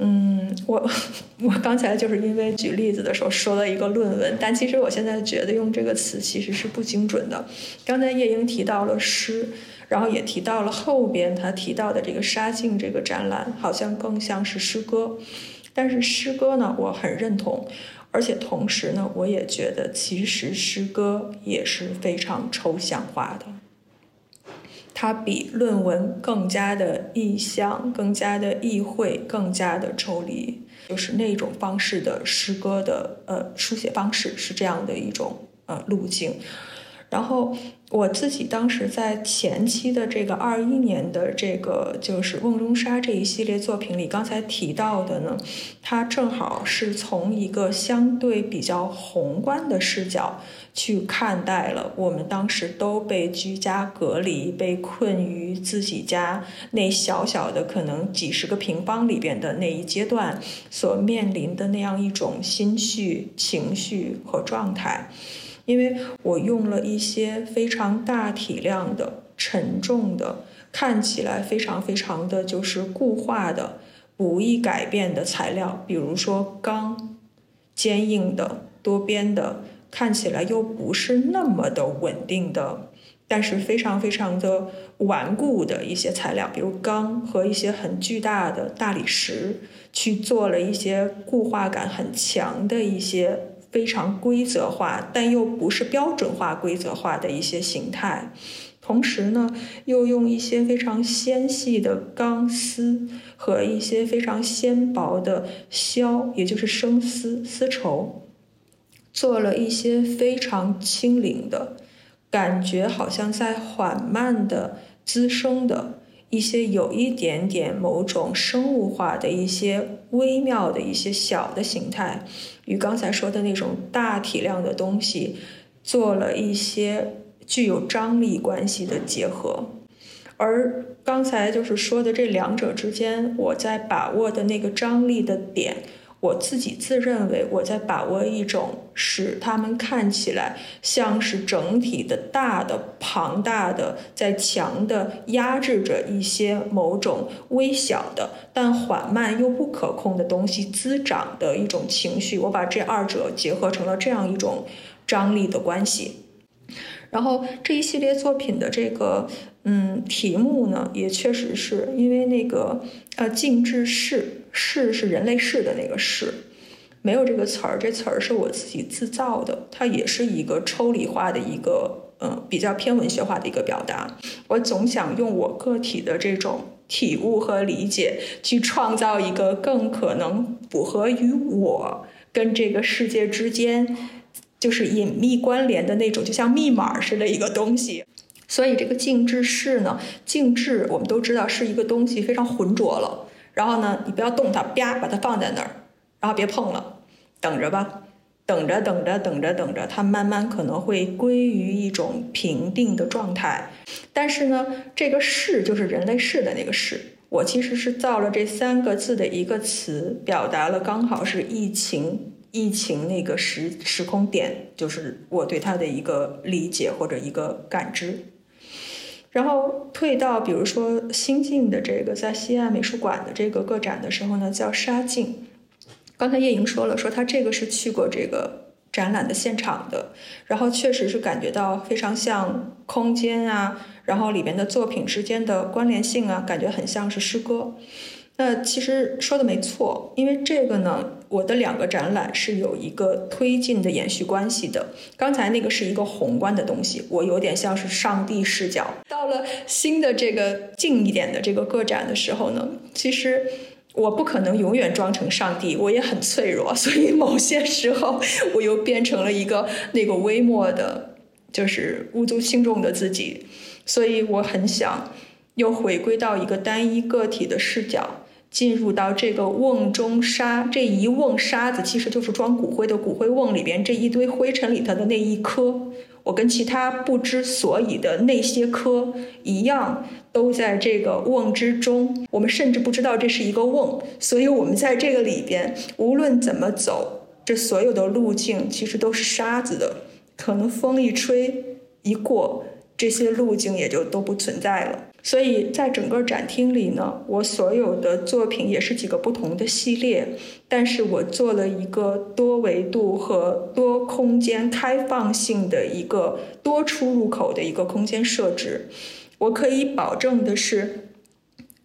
嗯，我 *laughs* 我刚才就是因为举例子的时候说了一个论文，但其实我现在觉得用这个词其实是不精准的。刚才叶英提到了诗。然后也提到了后边他提到的这个沙镜这个展览，好像更像是诗歌，但是诗歌呢，我很认同，而且同时呢，我也觉得其实诗歌也是非常抽象化的，它比论文更加的意象，更加的意会，更加的抽离，就是那种方式的诗歌的呃书写方式是这样的一种呃路径。然后我自己当时在前期的这个二一年的这个就是《瓮中沙》这一系列作品里，刚才提到的呢，它正好是从一个相对比较宏观的视角去看待了我们当时都被居家隔离、被困于自己家那小小的可能几十个平方里边的那一阶段所面临的那样一种心绪、情绪和状态。因为我用了一些非常大体量的、沉重的、看起来非常非常的就是固化的、不易改变的材料，比如说钢，坚硬的、多边的，看起来又不是那么的稳定的，但是非常非常的顽固的一些材料，比如钢和一些很巨大的大理石，去做了一些固化感很强的一些。非常规则化，但又不是标准化规则化的一些形态，同时呢，又用一些非常纤细的钢丝和一些非常纤薄的绡，也就是生丝丝绸，做了一些非常轻灵的感觉，好像在缓慢的滋生的。一些有一点点某种生物化的一些微妙的一些小的形态，与刚才说的那种大体量的东西做了一些具有张力关系的结合，而刚才就是说的这两者之间，我在把握的那个张力的点。我自己自认为我在把握一种使他们看起来像是整体的大的庞大的在强的压制着一些某种微小的但缓慢又不可控的东西滋长的一种情绪，我把这二者结合成了这样一种张力的关系。然后这一系列作品的这个嗯题目呢，也确实是因为那个呃静置式。是是人类世的那个是，没有这个词儿，这词儿是我自己自造的，它也是一个抽离化的一个，嗯，比较偏文学化的一个表达。我总想用我个体的这种体悟和理解，去创造一个更可能符合于我跟这个世界之间，就是隐秘关联的那种，就像密码似的一个东西。所以这个静置式呢，静置我们都知道是一个东西非常浑浊了，然后呢，你不要动它，啪，把它放在那儿。然后别碰了，等着吧，等着等着等着等着，它慢慢可能会归于一种平定的状态。但是呢，这个“是”就是人类“是”的那个“是”，我其实是造了这三个字的一个词，表达了刚好是疫情疫情那个时时空点，就是我对它的一个理解或者一个感知。然后退到比如说新晋的这个在西岸美术馆的这个个展的时候呢，叫沙镜。刚才叶莹说了，说他这个是去过这个展览的现场的，然后确实是感觉到非常像空间啊，然后里边的作品之间的关联性啊，感觉很像是诗歌。那其实说的没错，因为这个呢，我的两个展览是有一个推进的延续关系的。刚才那个是一个宏观的东西，我有点像是上帝视角。到了新的这个近一点的这个个展的时候呢，其实。我不可能永远装成上帝，我也很脆弱，所以某些时候我又变成了一个那个微末的，就是无足轻重的自己，所以我很想又回归到一个单一个体的视角，进入到这个瓮中沙这一瓮沙子，其实就是装骨灰的骨灰瓮里边这一堆灰尘里头的那一颗。我跟其他不知所以的那些颗一样，都在这个瓮之中。我们甚至不知道这是一个瓮，所以我们在这个里边，无论怎么走，这所有的路径其实都是沙子的。可能风一吹一过，这些路径也就都不存在了。所以在整个展厅里呢，我所有的作品也是几个不同的系列，但是我做了一个多维度和多空间开放性的一个多出入口的一个空间设置。我可以保证的是，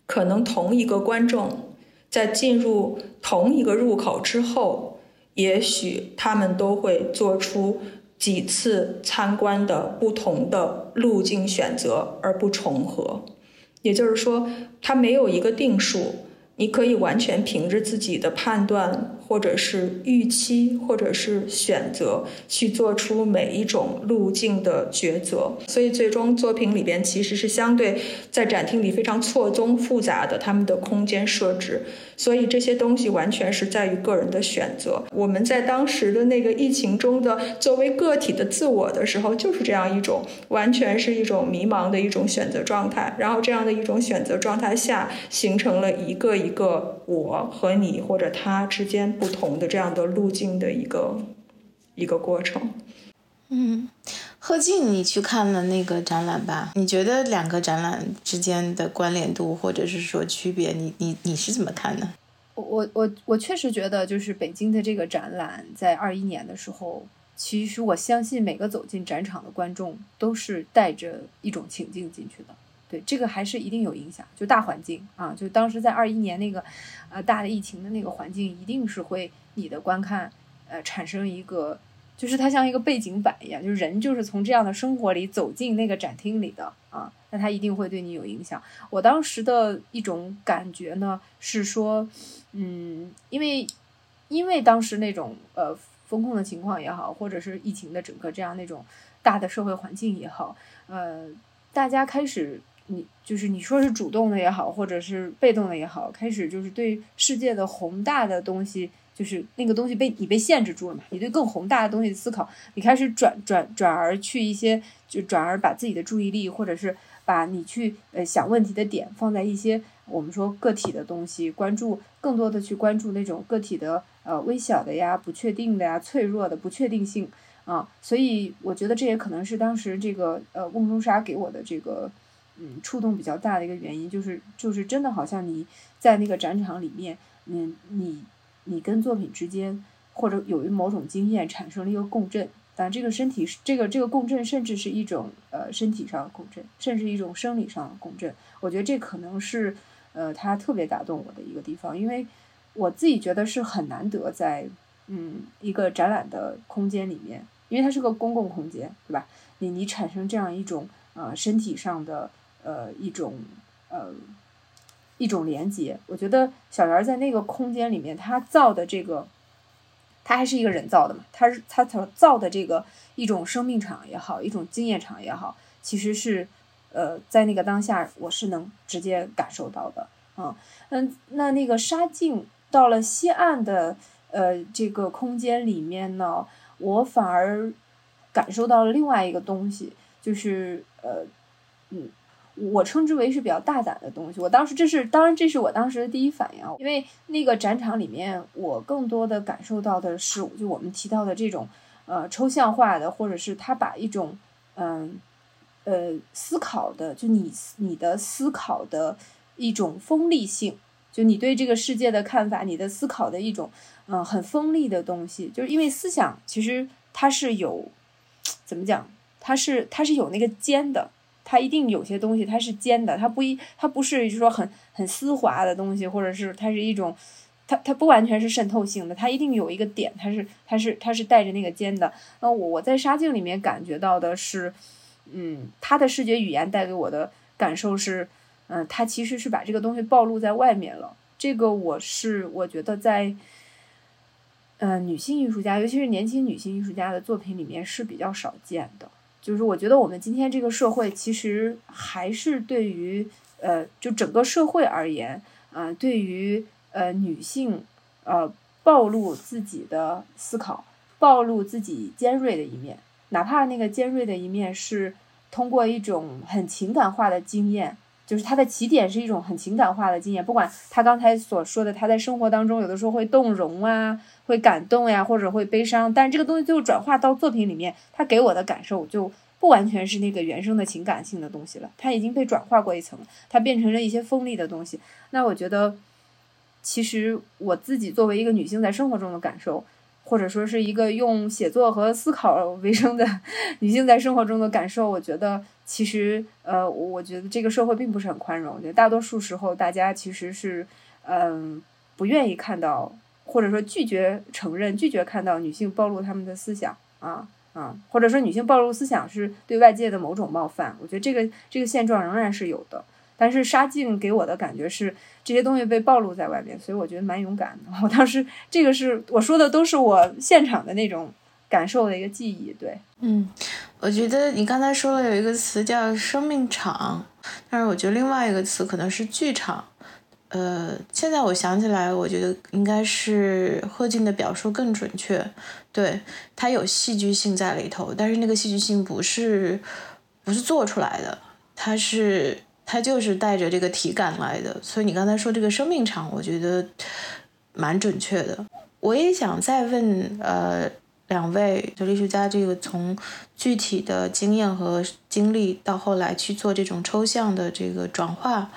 可能同一个观众在进入同一个入口之后，也许他们都会做出。几次参观的不同的路径选择而不重合，也就是说，它没有一个定数。你可以完全凭着自己的判断，或者是预期，或者是选择，去做出每一种路径的抉择。所以，最终作品里边其实是相对在展厅里非常错综复杂的他们的空间设置。所以这些东西完全是在于个人的选择。我们在当时的那个疫情中的作为个体的自我的时候，就是这样一种完全是一种迷茫的一种选择状态。然后这样的一种选择状态下，形成了一个。一个我和你或者他之间不同的这样的路径的一个一个过程。嗯，贺静，你去看了那个展览吧？你觉得两个展览之间的关联度或者是说区别，你你你是怎么看的？我我我我确实觉得，就是北京的这个展览在二一年的时候，其实我相信每个走进展场的观众都是带着一种情境进去的。对这个还是一定有影响，就大环境啊，就当时在二一年那个，呃，大的疫情的那个环境，一定是会你的观看，呃，产生一个，就是它像一个背景板一样，就是人就是从这样的生活里走进那个展厅里的啊，那它一定会对你有影响。我当时的一种感觉呢，是说，嗯，因为因为当时那种呃风控的情况也好，或者是疫情的整个这样那种大的社会环境也好，呃，大家开始。你就是你说是主动的也好，或者是被动的也好，开始就是对世界的宏大的东西，就是那个东西被你被限制住了嘛？你对更宏大的东西的思考，你开始转转转而去一些，就转而把自己的注意力，或者是把你去呃想问题的点放在一些我们说个体的东西，关注更多的去关注那种个体的呃微小的呀、不确定的呀、脆弱的不确定性啊。所以我觉得这也可能是当时这个呃瓮中沙给我的这个。嗯，触动比较大的一个原因就是，就是真的好像你在那个展场里面，嗯，你你跟作品之间，或者有某种经验产生了一个共振，但这个身体这个这个共振，甚至是一种呃身体上的共振，甚至一种生理上的共振。我觉得这可能是呃它特别打动我的一个地方，因为我自己觉得是很难得在嗯一个展览的空间里面，因为它是个公共空间，对吧？你你产生这样一种呃身体上的呃一种呃一种连接，我觉得小圆在那个空间里面，他造的这个，他还是一个人造的嘛，他是他所造的这个一种生命场也好，一种经验场也好，其实是呃在那个当下我是能直接感受到的嗯，嗯，那那个沙镜到了西岸的呃这个空间里面呢，我反而。感受到了另外一个东西，就是呃，我称之为是比较大胆的东西。我当时这是，当然这是我当时的第一反应，因为那个展场里面，我更多的感受到的是，就我们提到的这种呃抽象化的，或者是他把一种嗯呃思考的，就你你的思考的一种锋利性，就你对这个世界的看法，你的思考的一种嗯很锋利的东西，就是因为思想其实它是有。怎么讲？它是它是有那个尖的，它一定有些东西它是尖的，它不一它不是说很很丝滑的东西，或者是它是一种，它它不完全是渗透性的，它一定有一个点，它是它是它是带着那个尖的。那我我在沙镜里面感觉到的是，嗯，它的视觉语言带给我的感受是，嗯，它其实是把这个东西暴露在外面了。这个我是我觉得在。嗯，女性艺术家，尤其是年轻女性艺术家的作品里面是比较少见的。就是我觉得我们今天这个社会，其实还是对于呃，就整个社会而言，呃，对于呃女性呃暴露自己的思考，暴露自己尖锐的一面，哪怕那个尖锐的一面是通过一种很情感化的经验。就是他的起点是一种很情感化的经验，不管他刚才所说的，他在生活当中有的时候会动容啊，会感动呀，或者会悲伤，但这个东西最后转化到作品里面，他给我的感受就不完全是那个原生的情感性的东西了，它已经被转化过一层，它变成了一些锋利的东西。那我觉得，其实我自己作为一个女性在生活中的感受。或者说是一个用写作和思考为生的女性在生活中的感受，我觉得其实呃，我觉得这个社会并不是很宽容。大多数时候，大家其实是嗯不愿意看到，或者说拒绝承认、拒绝看到女性暴露他们的思想啊啊，或者说女性暴露思想是对外界的某种冒犯。我觉得这个这个现状仍然是有的。但是沙静给我的感觉是这些东西被暴露在外面，所以我觉得蛮勇敢的。*laughs* 我当时这个是我说的，都是我现场的那种感受的一个记忆。对，嗯，我觉得你刚才说了有一个词叫生命场，但是我觉得另外一个词可能是剧场。呃，现在我想起来，我觉得应该是贺静的表述更准确。对，它有戏剧性在里头，但是那个戏剧性不是不是做出来的，它是。它就是带着这个体感来的，所以你刚才说这个生命场，我觉得蛮准确的。我也想再问呃两位，就艺术家，这个从具体的经验和经历到后来去做这种抽象的这个转化，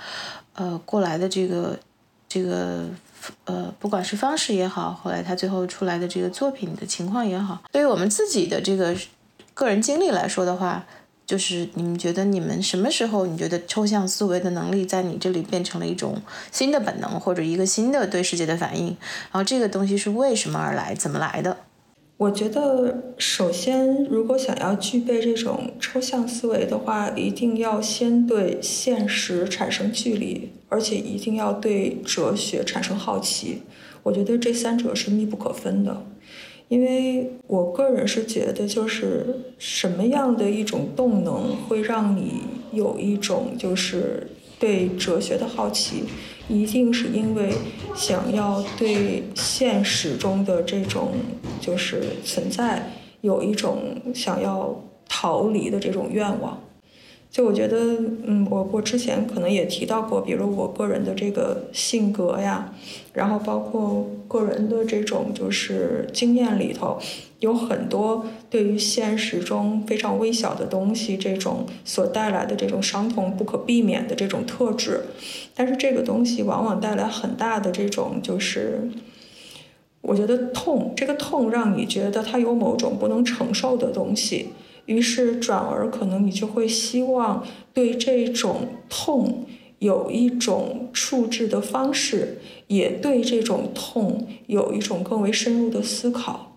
呃过来的这个这个呃不管是方式也好，后来他最后出来的这个作品的情况也好，对于我们自己的这个个人经历来说的话。就是你们觉得你们什么时候你觉得抽象思维的能力在你这里变成了一种新的本能或者一个新的对世界的反应？然后这个东西是为什么而来？怎么来的？我觉得首先，如果想要具备这种抽象思维的话，一定要先对现实产生距离，而且一定要对哲学产生好奇。我觉得这三者是密不可分的。因为我个人是觉得，就是什么样的一种动能会让你有一种就是对哲学的好奇，一定是因为想要对现实中的这种就是存在有一种想要逃离的这种愿望。就我觉得，嗯，我我之前可能也提到过，比如我个人的这个性格呀，然后包括个人的这种就是经验里头，有很多对于现实中非常微小的东西这种所带来的这种伤痛不可避免的这种特质，但是这个东西往往带来很大的这种就是，我觉得痛，这个痛让你觉得它有某种不能承受的东西。于是，转而可能你就会希望对这种痛有一种处置的方式，也对这种痛有一种更为深入的思考。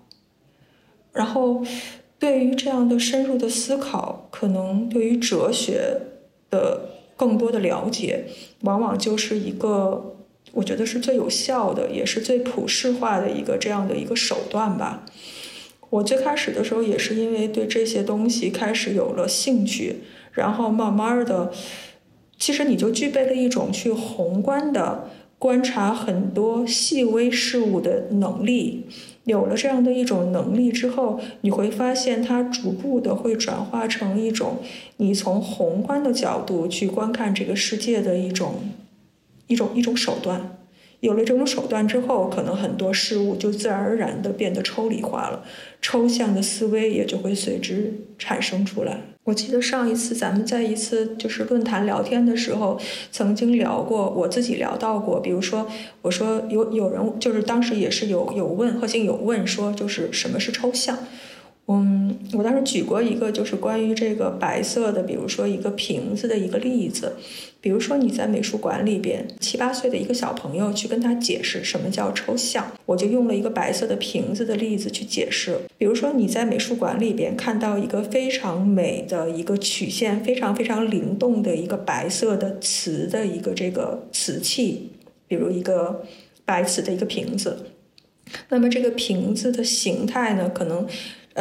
然后，对于这样的深入的思考，可能对于哲学的更多的了解，往往就是一个我觉得是最有效的，也是最普世化的一个这样的一个手段吧。我最开始的时候也是因为对这些东西开始有了兴趣，然后慢慢的，其实你就具备了一种去宏观的观察很多细微事物的能力。有了这样的一种能力之后，你会发现它逐步的会转化成一种你从宏观的角度去观看这个世界的一种一种一种手段。有了这种手段之后，可能很多事物就自然而然的变得抽离化了，抽象的思维也就会随之产生出来。我记得上一次咱们在一次就是论坛聊天的时候，曾经聊过，我自己聊到过，比如说我说有有人就是当时也是有有问，贺星有问说就是什么是抽象。嗯，我当时举过一个就是关于这个白色的，比如说一个瓶子的一个例子，比如说你在美术馆里边，七八岁的一个小朋友去跟他解释什么叫抽象，我就用了一个白色的瓶子的例子去解释。比如说你在美术馆里边看到一个非常美的一个曲线非常非常灵动的一个白色的瓷的一个这个瓷器，比如一个白瓷的一个瓶子，那么这个瓶子的形态呢，可能。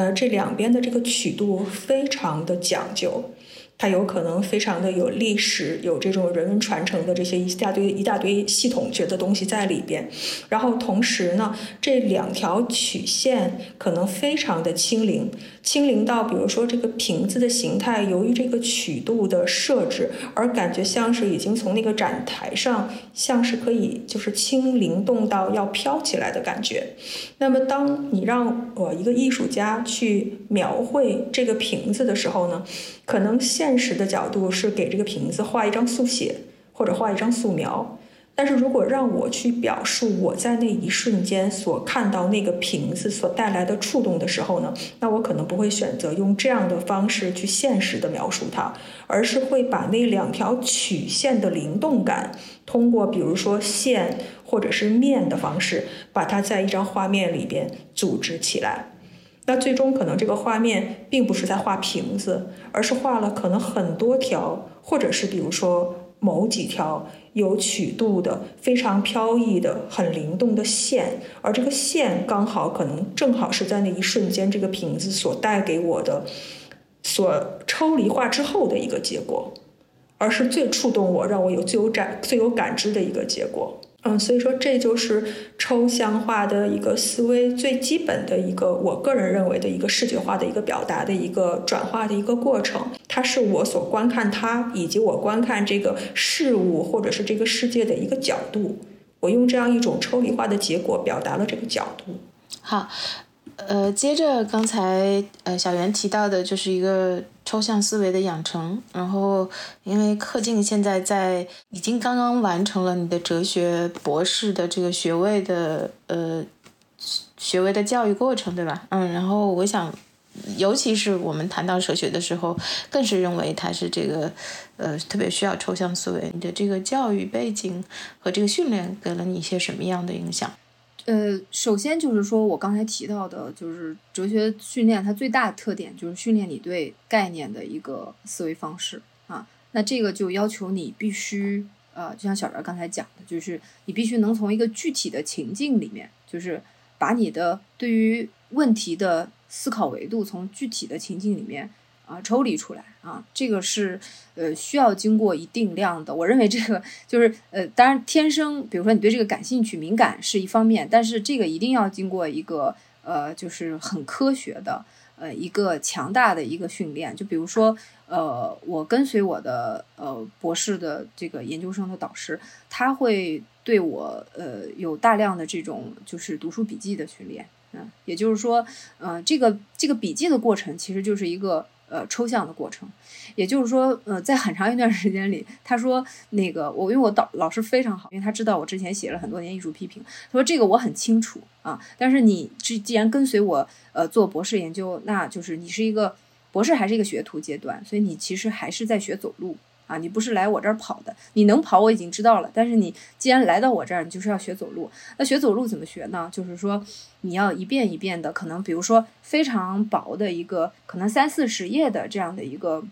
呃，这两边的这个曲度非常的讲究。它有可能非常的有历史，有这种人文传承的这些一大堆一大堆系统学的东西在里边。然后同时呢，这两条曲线可能非常的轻灵，轻灵到比如说这个瓶子的形态，由于这个曲度的设置，而感觉像是已经从那个展台上，像是可以就是轻灵动到要飘起来的感觉。那么当你让我一个艺术家去描绘这个瓶子的时候呢？可能现现实的角度是给这个瓶子画一张速写或者画一张素描，但是如果让我去表述我在那一瞬间所看到那个瓶子所带来的触动的时候呢，那我可能不会选择用这样的方式去现实的描述它，而是会把那两条曲线的灵动感，通过比如说线或者是面的方式，把它在一张画面里边组织起来。那最终可能这个画面并不是在画瓶子，而是画了可能很多条，或者是比如说某几条有曲度的、非常飘逸的、很灵动的线，而这个线刚好可能正好是在那一瞬间，这个瓶子所带给我的、所抽离化之后的一个结果，而是最触动我、让我有最有感、最有感知的一个结果。嗯，所以说这就是抽象化的一个思维最基本的一个，我个人认为的一个视觉化的一个表达的一个转化的一个过程。它是我所观看它以及我观看这个事物或者是这个世界的一个角度。我用这样一种抽离化的结果表达了这个角度。好。呃，接着刚才呃小袁提到的，就是一个抽象思维的养成。然后，因为贺静现在在已经刚刚完成了你的哲学博士的这个学位的呃学位的教育过程，对吧？嗯，然后我想，尤其是我们谈到哲学的时候，更是认为它是这个呃特别需要抽象思维。你的这个教育背景和这个训练给了你一些什么样的影响？呃，首先就是说，我刚才提到的，就是哲学训练它最大的特点就是训练你对概念的一个思维方式啊。那这个就要求你必须，呃，就像小袁刚才讲的，就是你必须能从一个具体的情境里面，就是把你的对于问题的思考维度从具体的情境里面。啊，抽离出来啊，这个是呃需要经过一定量的。我认为这个就是呃，当然天生，比如说你对这个感兴趣、敏感是一方面，但是这个一定要经过一个呃，就是很科学的呃一个强大的一个训练。就比如说呃，我跟随我的呃博士的这个研究生的导师，他会对我呃有大量的这种就是读书笔记的训练。嗯，也就是说，呃，这个这个笔记的过程其实就是一个。呃，抽象的过程，也就是说，呃，在很长一段时间里，他说那个我，因为我导老师非常好，因为他知道我之前写了很多年艺术批评，他说这个我很清楚啊。但是你既既然跟随我，呃，做博士研究，那就是你是一个博士还是一个学徒阶段，所以你其实还是在学走路啊，你不是来我这儿跑的，你能跑我已经知道了，但是你既然来到我这儿，你就是要学走路。那学走路怎么学呢？就是说你要一遍一遍的，可能比如说非常薄的一个，可能三四十页的这样的一个，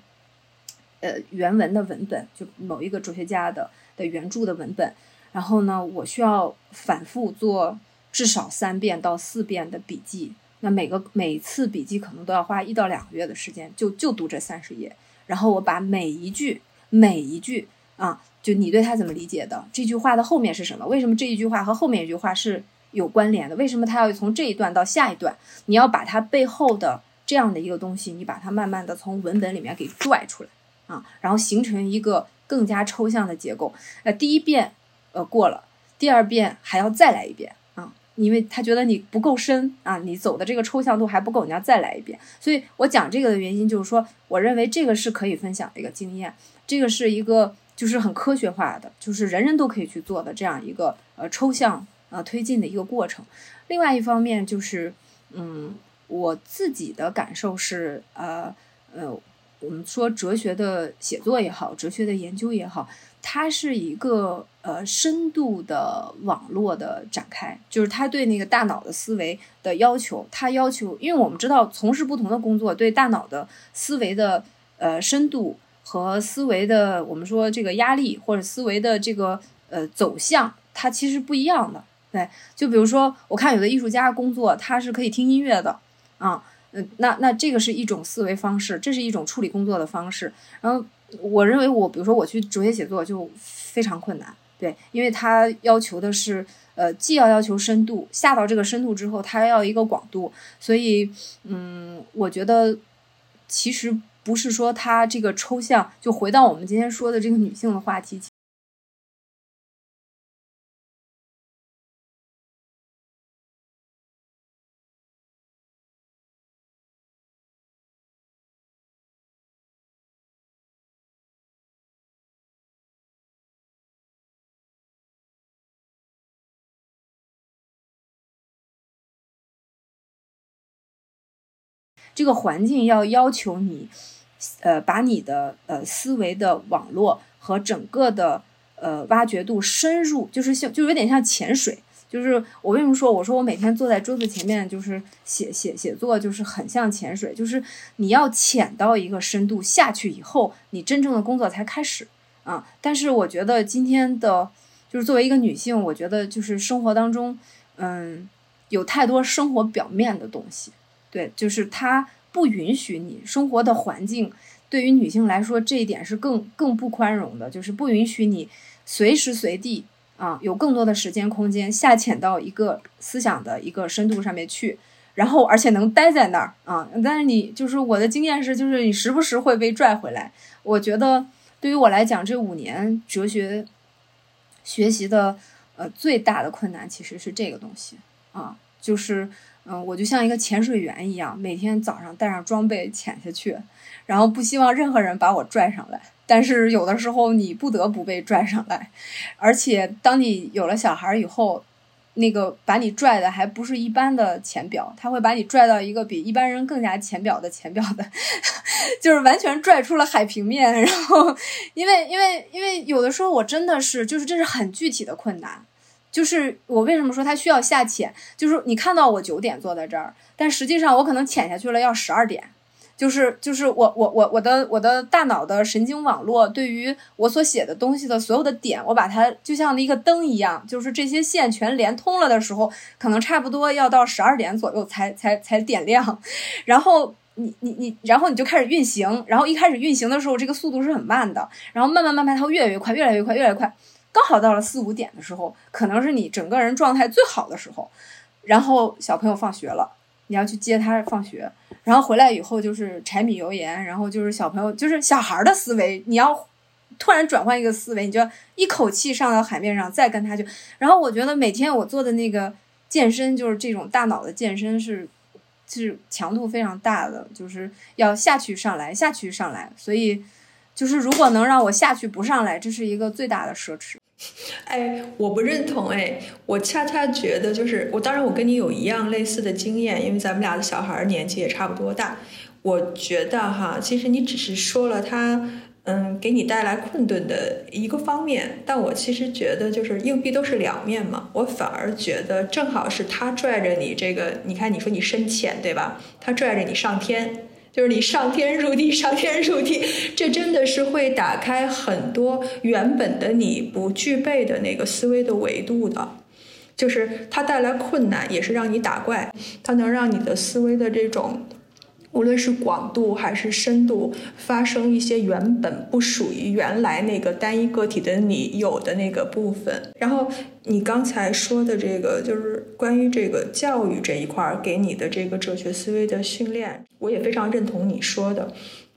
呃，原文的文本，就某一个哲学家的的原著的文本，然后呢，我需要反复做至少三遍到四遍的笔记。那每个每次笔记可能都要花一到两个月的时间，就就读这三十页，然后我把每一句每一句啊，就你对它怎么理解的？这句话的后面是什么？为什么这一句话和后面一句话是有关联的？为什么它要从这一段到下一段？你要把它背后的这样的一个东西，你把它慢慢的从文本里面给拽出来啊，然后形成一个更加抽象的结构。呃，第一遍呃过了，第二遍还要再来一遍啊。因为他觉得你不够深啊，你走的这个抽象度还不够，你要再来一遍。所以我讲这个的原因就是说，我认为这个是可以分享的一个经验，这个是一个就是很科学化的，就是人人都可以去做的这样一个呃抽象呃推进的一个过程。另外一方面就是，嗯，我自己的感受是，呃呃，我们说哲学的写作也好，哲学的研究也好。它是一个呃深度的网络的展开，就是它对那个大脑的思维的要求，它要求，因为我们知道从事不同的工作，对大脑的思维的呃深度和思维的我们说这个压力或者思维的这个呃走向，它其实不一样的。对，就比如说我看有的艺术家工作，他是可以听音乐的啊，嗯，那那这个是一种思维方式，这是一种处理工作的方式，然后。我认为我，比如说我去哲学写作就非常困难，对，因为他要求的是，呃，既要要求深度，下到这个深度之后，他要一个广度，所以，嗯，我觉得其实不是说它这个抽象，就回到我们今天说的这个女性的话题。这个环境要要求你，呃，把你的呃思维的网络和整个的呃挖掘度深入，就是像就有点像潜水。就是我为什么说我说我每天坐在桌子前面就是写写写作，就是很像潜水，就是你要潜到一个深度下去以后，你真正的工作才开始啊。但是我觉得今天的，就是作为一个女性，我觉得就是生活当中，嗯，有太多生活表面的东西。对，就是它不允许你生活的环境，对于女性来说，这一点是更更不宽容的，就是不允许你随时随地啊有更多的时间空间下潜到一个思想的一个深度上面去，然后而且能待在那儿啊。但是你就是我的经验是，就是你时不时会被拽回来。我觉得对于我来讲，这五年哲学学习的呃最大的困难其实是这个东西啊，就是。嗯，我就像一个潜水员一样，每天早上带上装备潜下去，然后不希望任何人把我拽上来。但是有的时候你不得不被拽上来，而且当你有了小孩以后，那个把你拽的还不是一般的浅表，他会把你拽到一个比一般人更加浅表的浅表的，*laughs* 就是完全拽出了海平面。*laughs* 然后，因为因为因为有的时候我真的是就是这是很具体的困难。就是我为什么说它需要下潜？就是你看到我九点坐在这儿，但实际上我可能潜下去了要十二点。就是就是我我我我的我的大脑的神经网络对于我所写的东西的所有的点，我把它就像一个灯一样，就是这些线全连通了的时候，可能差不多要到十二点左右才才才点亮。*laughs* 然后你你你，然后你就开始运行。然后一开始运行的时候，这个速度是很慢的。然后慢慢慢慢，它会越来越快，越来越快，越来越快。刚好到了四五点的时候，可能是你整个人状态最好的时候，然后小朋友放学了，你要去接他放学，然后回来以后就是柴米油盐，然后就是小朋友就是小孩的思维，你要突然转换一个思维，你就一口气上到海面上，再跟他就，然后我觉得每天我做的那个健身就是这种大脑的健身是是强度非常大的，就是要下去上来，下去上来，所以。就是如果能让我下去不上来，这是一个最大的奢侈。哎，我不认同哎，我恰恰觉得就是我，当然我跟你有一样类似的经验，因为咱们俩的小孩年纪也差不多大。我觉得哈，其实你只是说了他。嗯，给你带来困顿的一个方面，但我其实觉得就是硬币都是两面嘛，我反而觉得正好是他拽着你这个，你看你说你深浅对吧？他拽着你上天，就是你上天入地，上天入地，这真的是会打开很多原本的你不具备的那个思维的维度的，就是它带来困难，也是让你打怪，它能让你的思维的这种。无论是广度还是深度，发生一些原本不属于原来那个单一个体的你有的那个部分。然后你刚才说的这个，就是关于这个教育这一块给你的这个哲学思维的训练，我也非常认同你说的，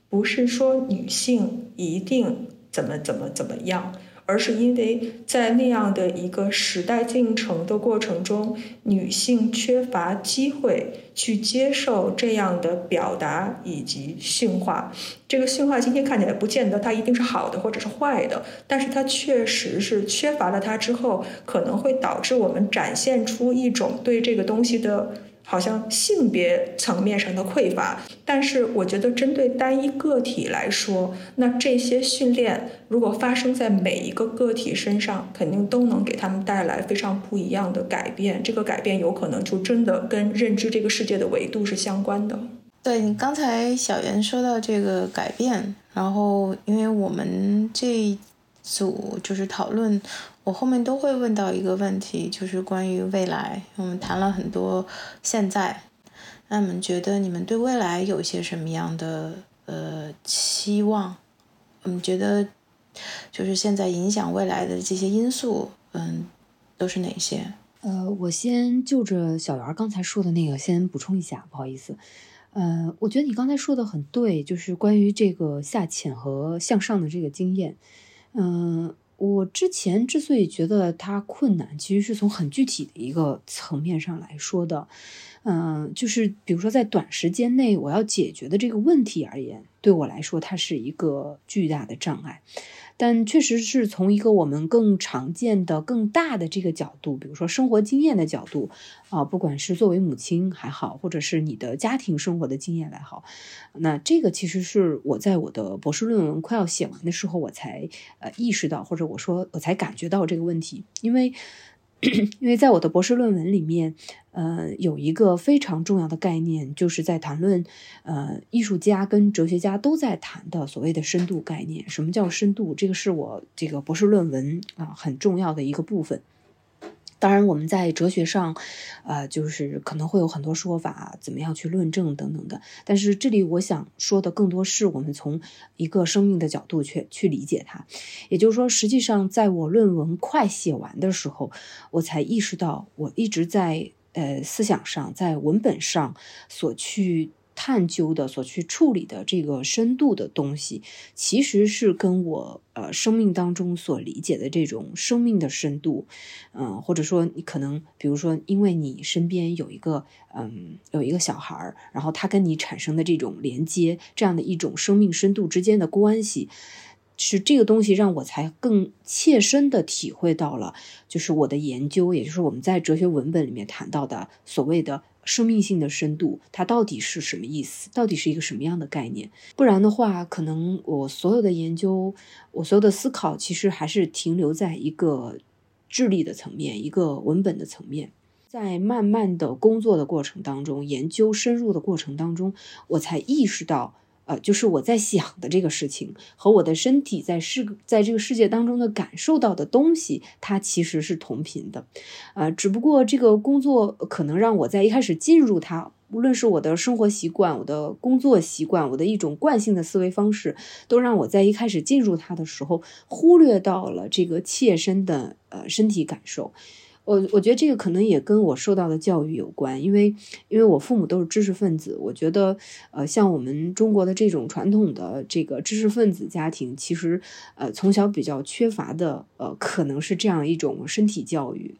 不是说女性一定怎么怎么怎么样。而是因为在那样的一个时代进程的过程中，女性缺乏机会去接受这样的表达以及驯化。这个驯化今天看起来不见得它一定是好的或者是坏的，但是它确实是缺乏了它之后，可能会导致我们展现出一种对这个东西的。好像性别层面上的匮乏，但是我觉得针对单一个体来说，那这些训练如果发生在每一个个体身上，肯定都能给他们带来非常不一样的改变。这个改变有可能就真的跟认知这个世界的维度是相关的。对你刚才小袁说到这个改变，然后因为我们这组就是讨论。我后面都会问到一个问题，就是关于未来。我们谈了很多现在，那你们觉得你们对未来有些什么样的呃期望？我们觉得就是现在影响未来的这些因素，嗯，都是哪些？呃，我先就着小袁刚才说的那个先补充一下，不好意思。呃，我觉得你刚才说的很对，就是关于这个下潜和向上的这个经验，嗯。我之前之所以觉得它困难，其实是从很具体的一个层面上来说的，嗯，就是比如说在短时间内我要解决的这个问题而言，对我来说它是一个巨大的障碍。但确实是从一个我们更常见的、更大的这个角度，比如说生活经验的角度啊，不管是作为母亲还好，或者是你的家庭生活的经验来好，那这个其实是我在我的博士论文快要写完的时候，我才呃意识到，或者我说我才感觉到这个问题，因为。*clears throat* 因为在我的博士论文里面，呃，有一个非常重要的概念，就是在谈论，呃，艺术家跟哲学家都在谈的所谓的深度概念。什么叫深度？这个是我这个博士论文啊很重要的一个部分。当然，我们在哲学上，呃，就是可能会有很多说法，怎么样去论证等等的。但是这里我想说的更多是我们从一个生命的角度去去理解它。也就是说，实际上在我论文快写完的时候，我才意识到，我一直在呃思想上，在文本上所去。探究的所去处理的这个深度的东西，其实是跟我呃生命当中所理解的这种生命的深度，嗯，或者说你可能比如说，因为你身边有一个嗯有一个小孩儿，然后他跟你产生的这种连接，这样的一种生命深度之间的关系，是这个东西让我才更切身的体会到了，就是我的研究，也就是我们在哲学文本里面谈到的所谓的。生命性的深度，它到底是什么意思？到底是一个什么样的概念？不然的话，可能我所有的研究，我所有的思考，其实还是停留在一个智力的层面，一个文本的层面。在慢慢的工作的过程当中，研究深入的过程当中，我才意识到。呃，就是我在想的这个事情和我的身体在世在这个世界当中的感受到的东西，它其实是同频的，呃，只不过这个工作可能让我在一开始进入它，无论是我的生活习惯、我的工作习惯、我的一种惯性的思维方式，都让我在一开始进入它的时候，忽略到了这个切身的呃身体感受。我我觉得这个可能也跟我受到的教育有关，因为因为我父母都是知识分子，我觉得呃像我们中国的这种传统的这个知识分子家庭，其实呃从小比较缺乏的呃可能是这样一种身体教育。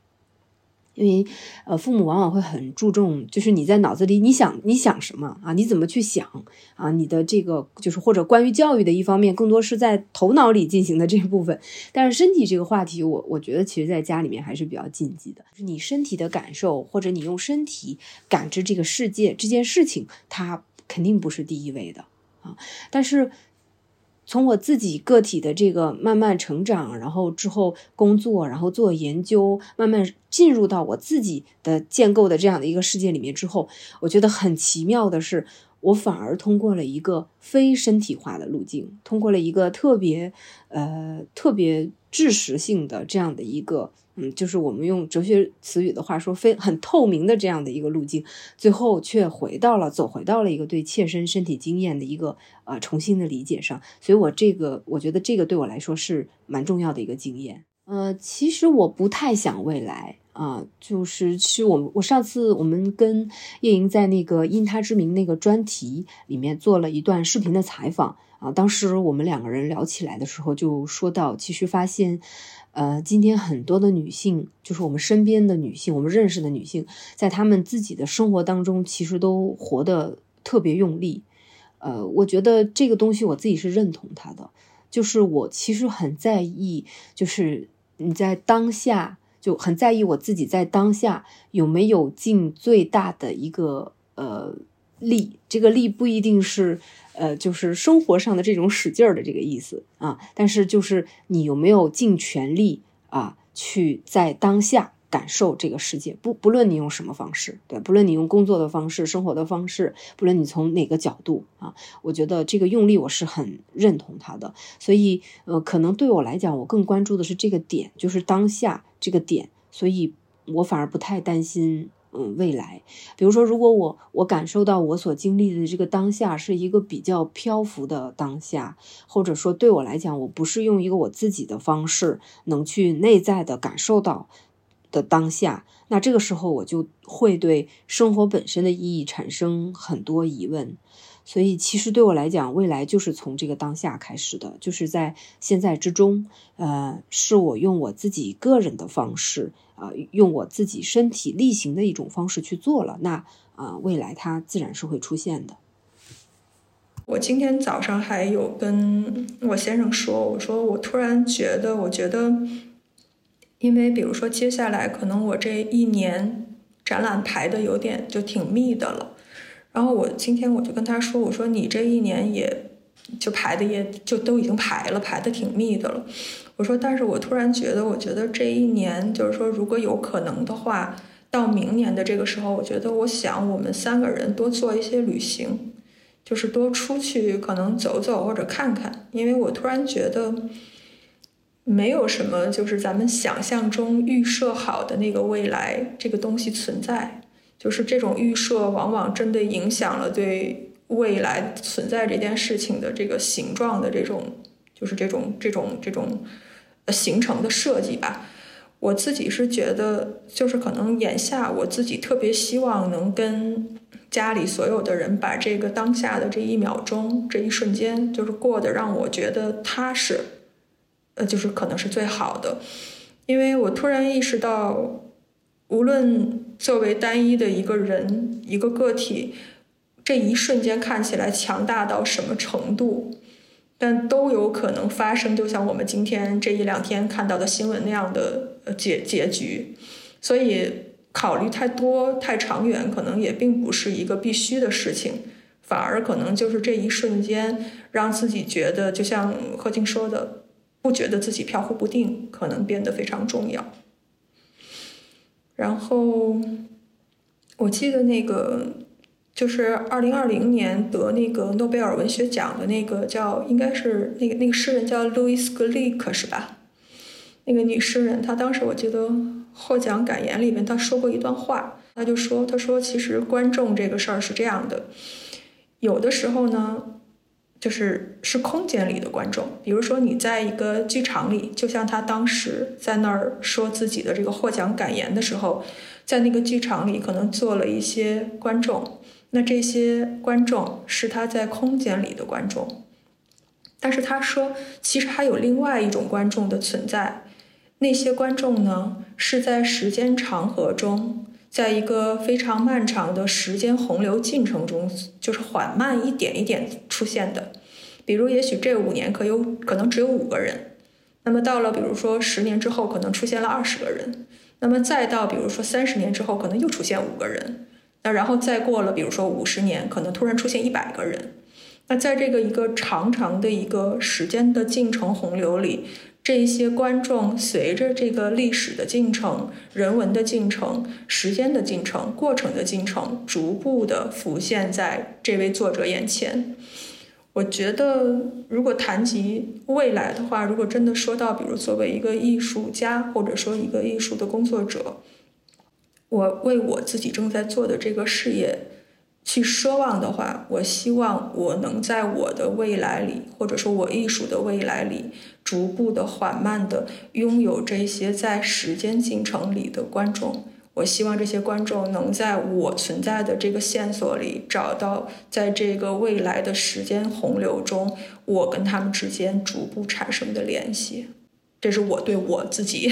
因为，呃，父母往往会很注重，就是你在脑子里你想你想什么啊？你怎么去想啊？你的这个就是或者关于教育的一方面，更多是在头脑里进行的这部分。但是身体这个话题，我我觉得其实在家里面还是比较禁忌的。你身体的感受，或者你用身体感知这个世界这件事情，它肯定不是第一位的啊。但是。从我自己个体的这个慢慢成长，然后之后工作，然后做研究，慢慢进入到我自己的建构的这样的一个世界里面之后，我觉得很奇妙的是，我反而通过了一个非身体化的路径，通过了一个特别呃特别知识性的这样的一个。嗯，就是我们用哲学词语的话说，非很透明的这样的一个路径，最后却回到了走回到了一个对切身身体经验的一个呃重新的理解上。所以，我这个我觉得这个对我来说是蛮重要的一个经验。呃，其实我不太想未来啊，就是其实我我上次我们跟叶莹在那个因他之名那个专题里面做了一段视频的采访啊，当时我们两个人聊起来的时候就说到，其实发现。呃，今天很多的女性，就是我们身边的女性，我们认识的女性，在她们自己的生活当中，其实都活得特别用力。呃，我觉得这个东西我自己是认同她的，就是我其实很在意，就是你在当下就很在意我自己在当下有没有尽最大的一个呃力，这个力不一定是。呃，就是生活上的这种使劲儿的这个意思啊，但是就是你有没有尽全力啊，去在当下感受这个世界？不，不论你用什么方式，对，不论你用工作的方式、生活的方式，不论你从哪个角度啊，我觉得这个用力我是很认同他的。所以，呃，可能对我来讲，我更关注的是这个点，就是当下这个点，所以我反而不太担心。嗯，未来，比如说，如果我我感受到我所经历的这个当下是一个比较漂浮的当下，或者说对我来讲，我不是用一个我自己的方式能去内在的感受到的当下，那这个时候我就会对生活本身的意义产生很多疑问。所以，其实对我来讲，未来就是从这个当下开始的，就是在现在之中，呃，是我用我自己个人的方式。啊，用我自己身体力行的一种方式去做了，那啊，未来它自然是会出现的。我今天早上还有跟我先生说，我说我突然觉得，我觉得，因为比如说接下来可能我这一年展览排的有点就挺密的了，然后我今天我就跟他说，我说你这一年也就排的也就都已经排了，排的挺密的了。我说，但是我突然觉得，我觉得这一年，就是说，如果有可能的话，到明年的这个时候，我觉得，我想我们三个人多做一些旅行，就是多出去，可能走走或者看看。因为我突然觉得，没有什么就是咱们想象中预设好的那个未来这个东西存在，就是这种预设往往真的影响了对未来存在这件事情的这个形状的这种。就是这种这种这种形成的设计吧，我自己是觉得，就是可能眼下我自己特别希望能跟家里所有的人把这个当下的这一秒钟、这一瞬间，就是过得让我觉得踏实，呃，就是可能是最好的。因为我突然意识到，无论作为单一的一个人、一个个体，这一瞬间看起来强大到什么程度。但都有可能发生，就像我们今天这一两天看到的新闻那样的呃结结局，所以考虑太多太长远，可能也并不是一个必须的事情，反而可能就是这一瞬间让自己觉得，就像贺静说的，不觉得自己飘忽不定，可能变得非常重要。然后我记得那个。就是二零二零年得那个诺贝尔文学奖的那个叫，应该是那个那个诗人叫 Louis Gluck 是吧？那个女诗人，她当时我记得获奖感言里面她说过一段话，她就说，她说其实观众这个事儿是这样的，有的时候呢，就是是空间里的观众，比如说你在一个剧场里，就像他当时在那儿说自己的这个获奖感言的时候，在那个剧场里可能坐了一些观众。那这些观众是他在空间里的观众，但是他说，其实还有另外一种观众的存在。那些观众呢，是在时间长河中，在一个非常漫长的时间洪流进程中，就是缓慢一点一点出现的。比如，也许这五年可有可能只有五个人，那么到了比如说十年之后，可能出现了二十个人，那么再到比如说三十年之后，可能又出现五个人。那然后再过了，比如说五十年，可能突然出现一百个人。那在这个一个长长的一个时间的进程洪流里，这一些观众随着这个历史的进程、人文的进程、时间的进程、过程的进程，逐步的浮现在这位作者眼前。我觉得，如果谈及未来的话，如果真的说到，比如作为一个艺术家，或者说一个艺术的工作者，我为我自己正在做的这个事业去奢望的话，我希望我能在我的未来里，或者说我艺术的未来里，逐步的、缓慢的拥有这些在时间进程里的观众。我希望这些观众能在我存在的这个线索里找到，在这个未来的时间洪流中，我跟他们之间逐步产生的联系。这是我对我自己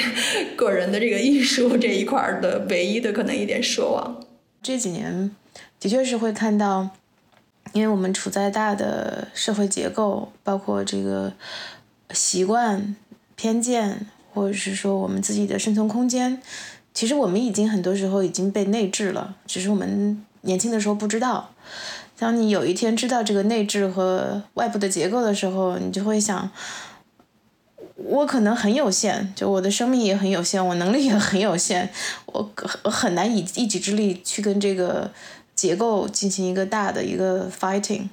个人的这个艺术这一块的唯一的可能一点奢望。这几年的确是会看到，因为我们处在大的社会结构，包括这个习惯、偏见，或者是说我们自己的生存空间。其实我们已经很多时候已经被内置了，只是我们年轻的时候不知道。当你有一天知道这个内置和外部的结构的时候，你就会想，我可能很有限，就我的生命也很有限，我能力也很有限，我很难以一己之力去跟这个结构进行一个大的一个 fighting。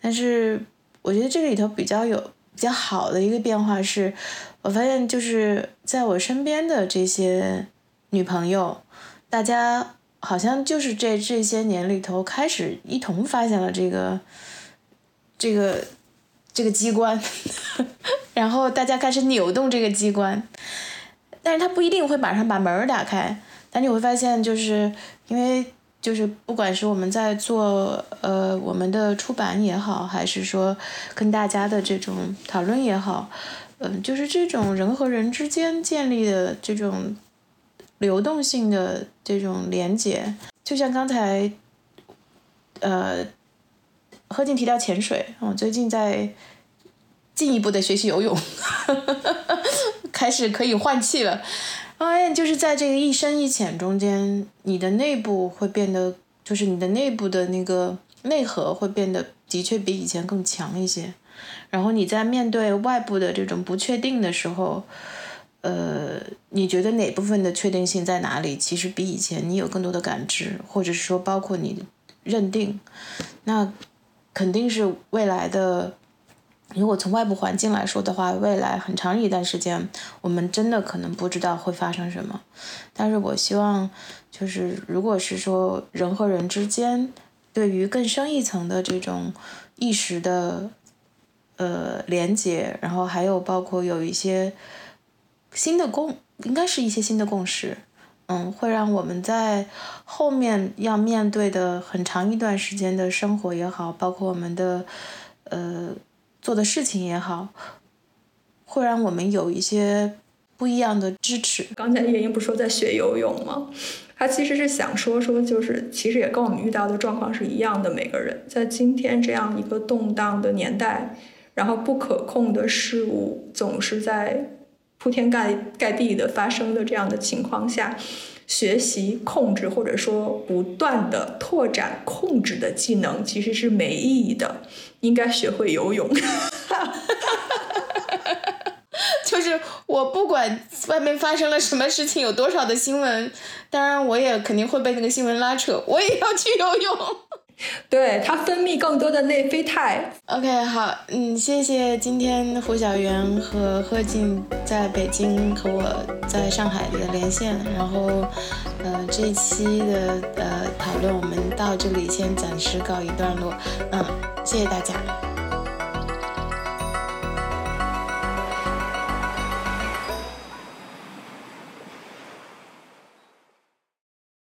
但是我觉得这个里头比较有比较好的一个变化是，我发现就是在我身边的这些。女朋友，大家好像就是这这些年里头开始一同发现了这个，这个，这个机关，*laughs* 然后大家开始扭动这个机关，但是他不一定会马上把门打开，但你会发现就是因为就是不管是我们在做呃我们的出版也好，还是说跟大家的这种讨论也好，嗯，就是这种人和人之间建立的这种。流动性的这种连接，就像刚才，呃，何静提到潜水，我最近在进一步的学习游泳，*laughs* 开始可以换气了。就是在这个一深一浅中间，你的内部会变得，就是你的内部的那个内核会变得的确比以前更强一些。然后你在面对外部的这种不确定的时候。呃，你觉得哪部分的确定性在哪里？其实比以前你有更多的感知，或者是说包括你认定，那肯定是未来的。如果从外部环境来说的话，未来很长一段时间，我们真的可能不知道会发生什么。但是我希望，就是如果是说人和人之间对于更深一层的这种意识的呃连接，然后还有包括有一些。新的共应该是一些新的共识，嗯，会让我们在后面要面对的很长一段时间的生活也好，包括我们的呃做的事情也好，会让我们有一些不一样的支持。刚才叶英不是说在学游泳吗？他其实是想说说，就是其实也跟我们遇到的状况是一样的。每个人在今天这样一个动荡的年代，然后不可控的事物总是在。铺天盖盖地的发生的这样的情况下，学习控制或者说不断的拓展控制的技能其实是没意义的，应该学会游泳。*laughs* 就是我不管外面发生了什么事情，有多少的新闻，当然我也肯定会被那个新闻拉扯，我也要去游泳。*laughs* 对它分泌更多的内啡肽。OK，好，嗯，谢谢今天胡小媛和贺静在北京和我在上海的连线，然后，呃，这一期的呃讨论我们到这里先暂时告一段落，嗯，谢谢大家。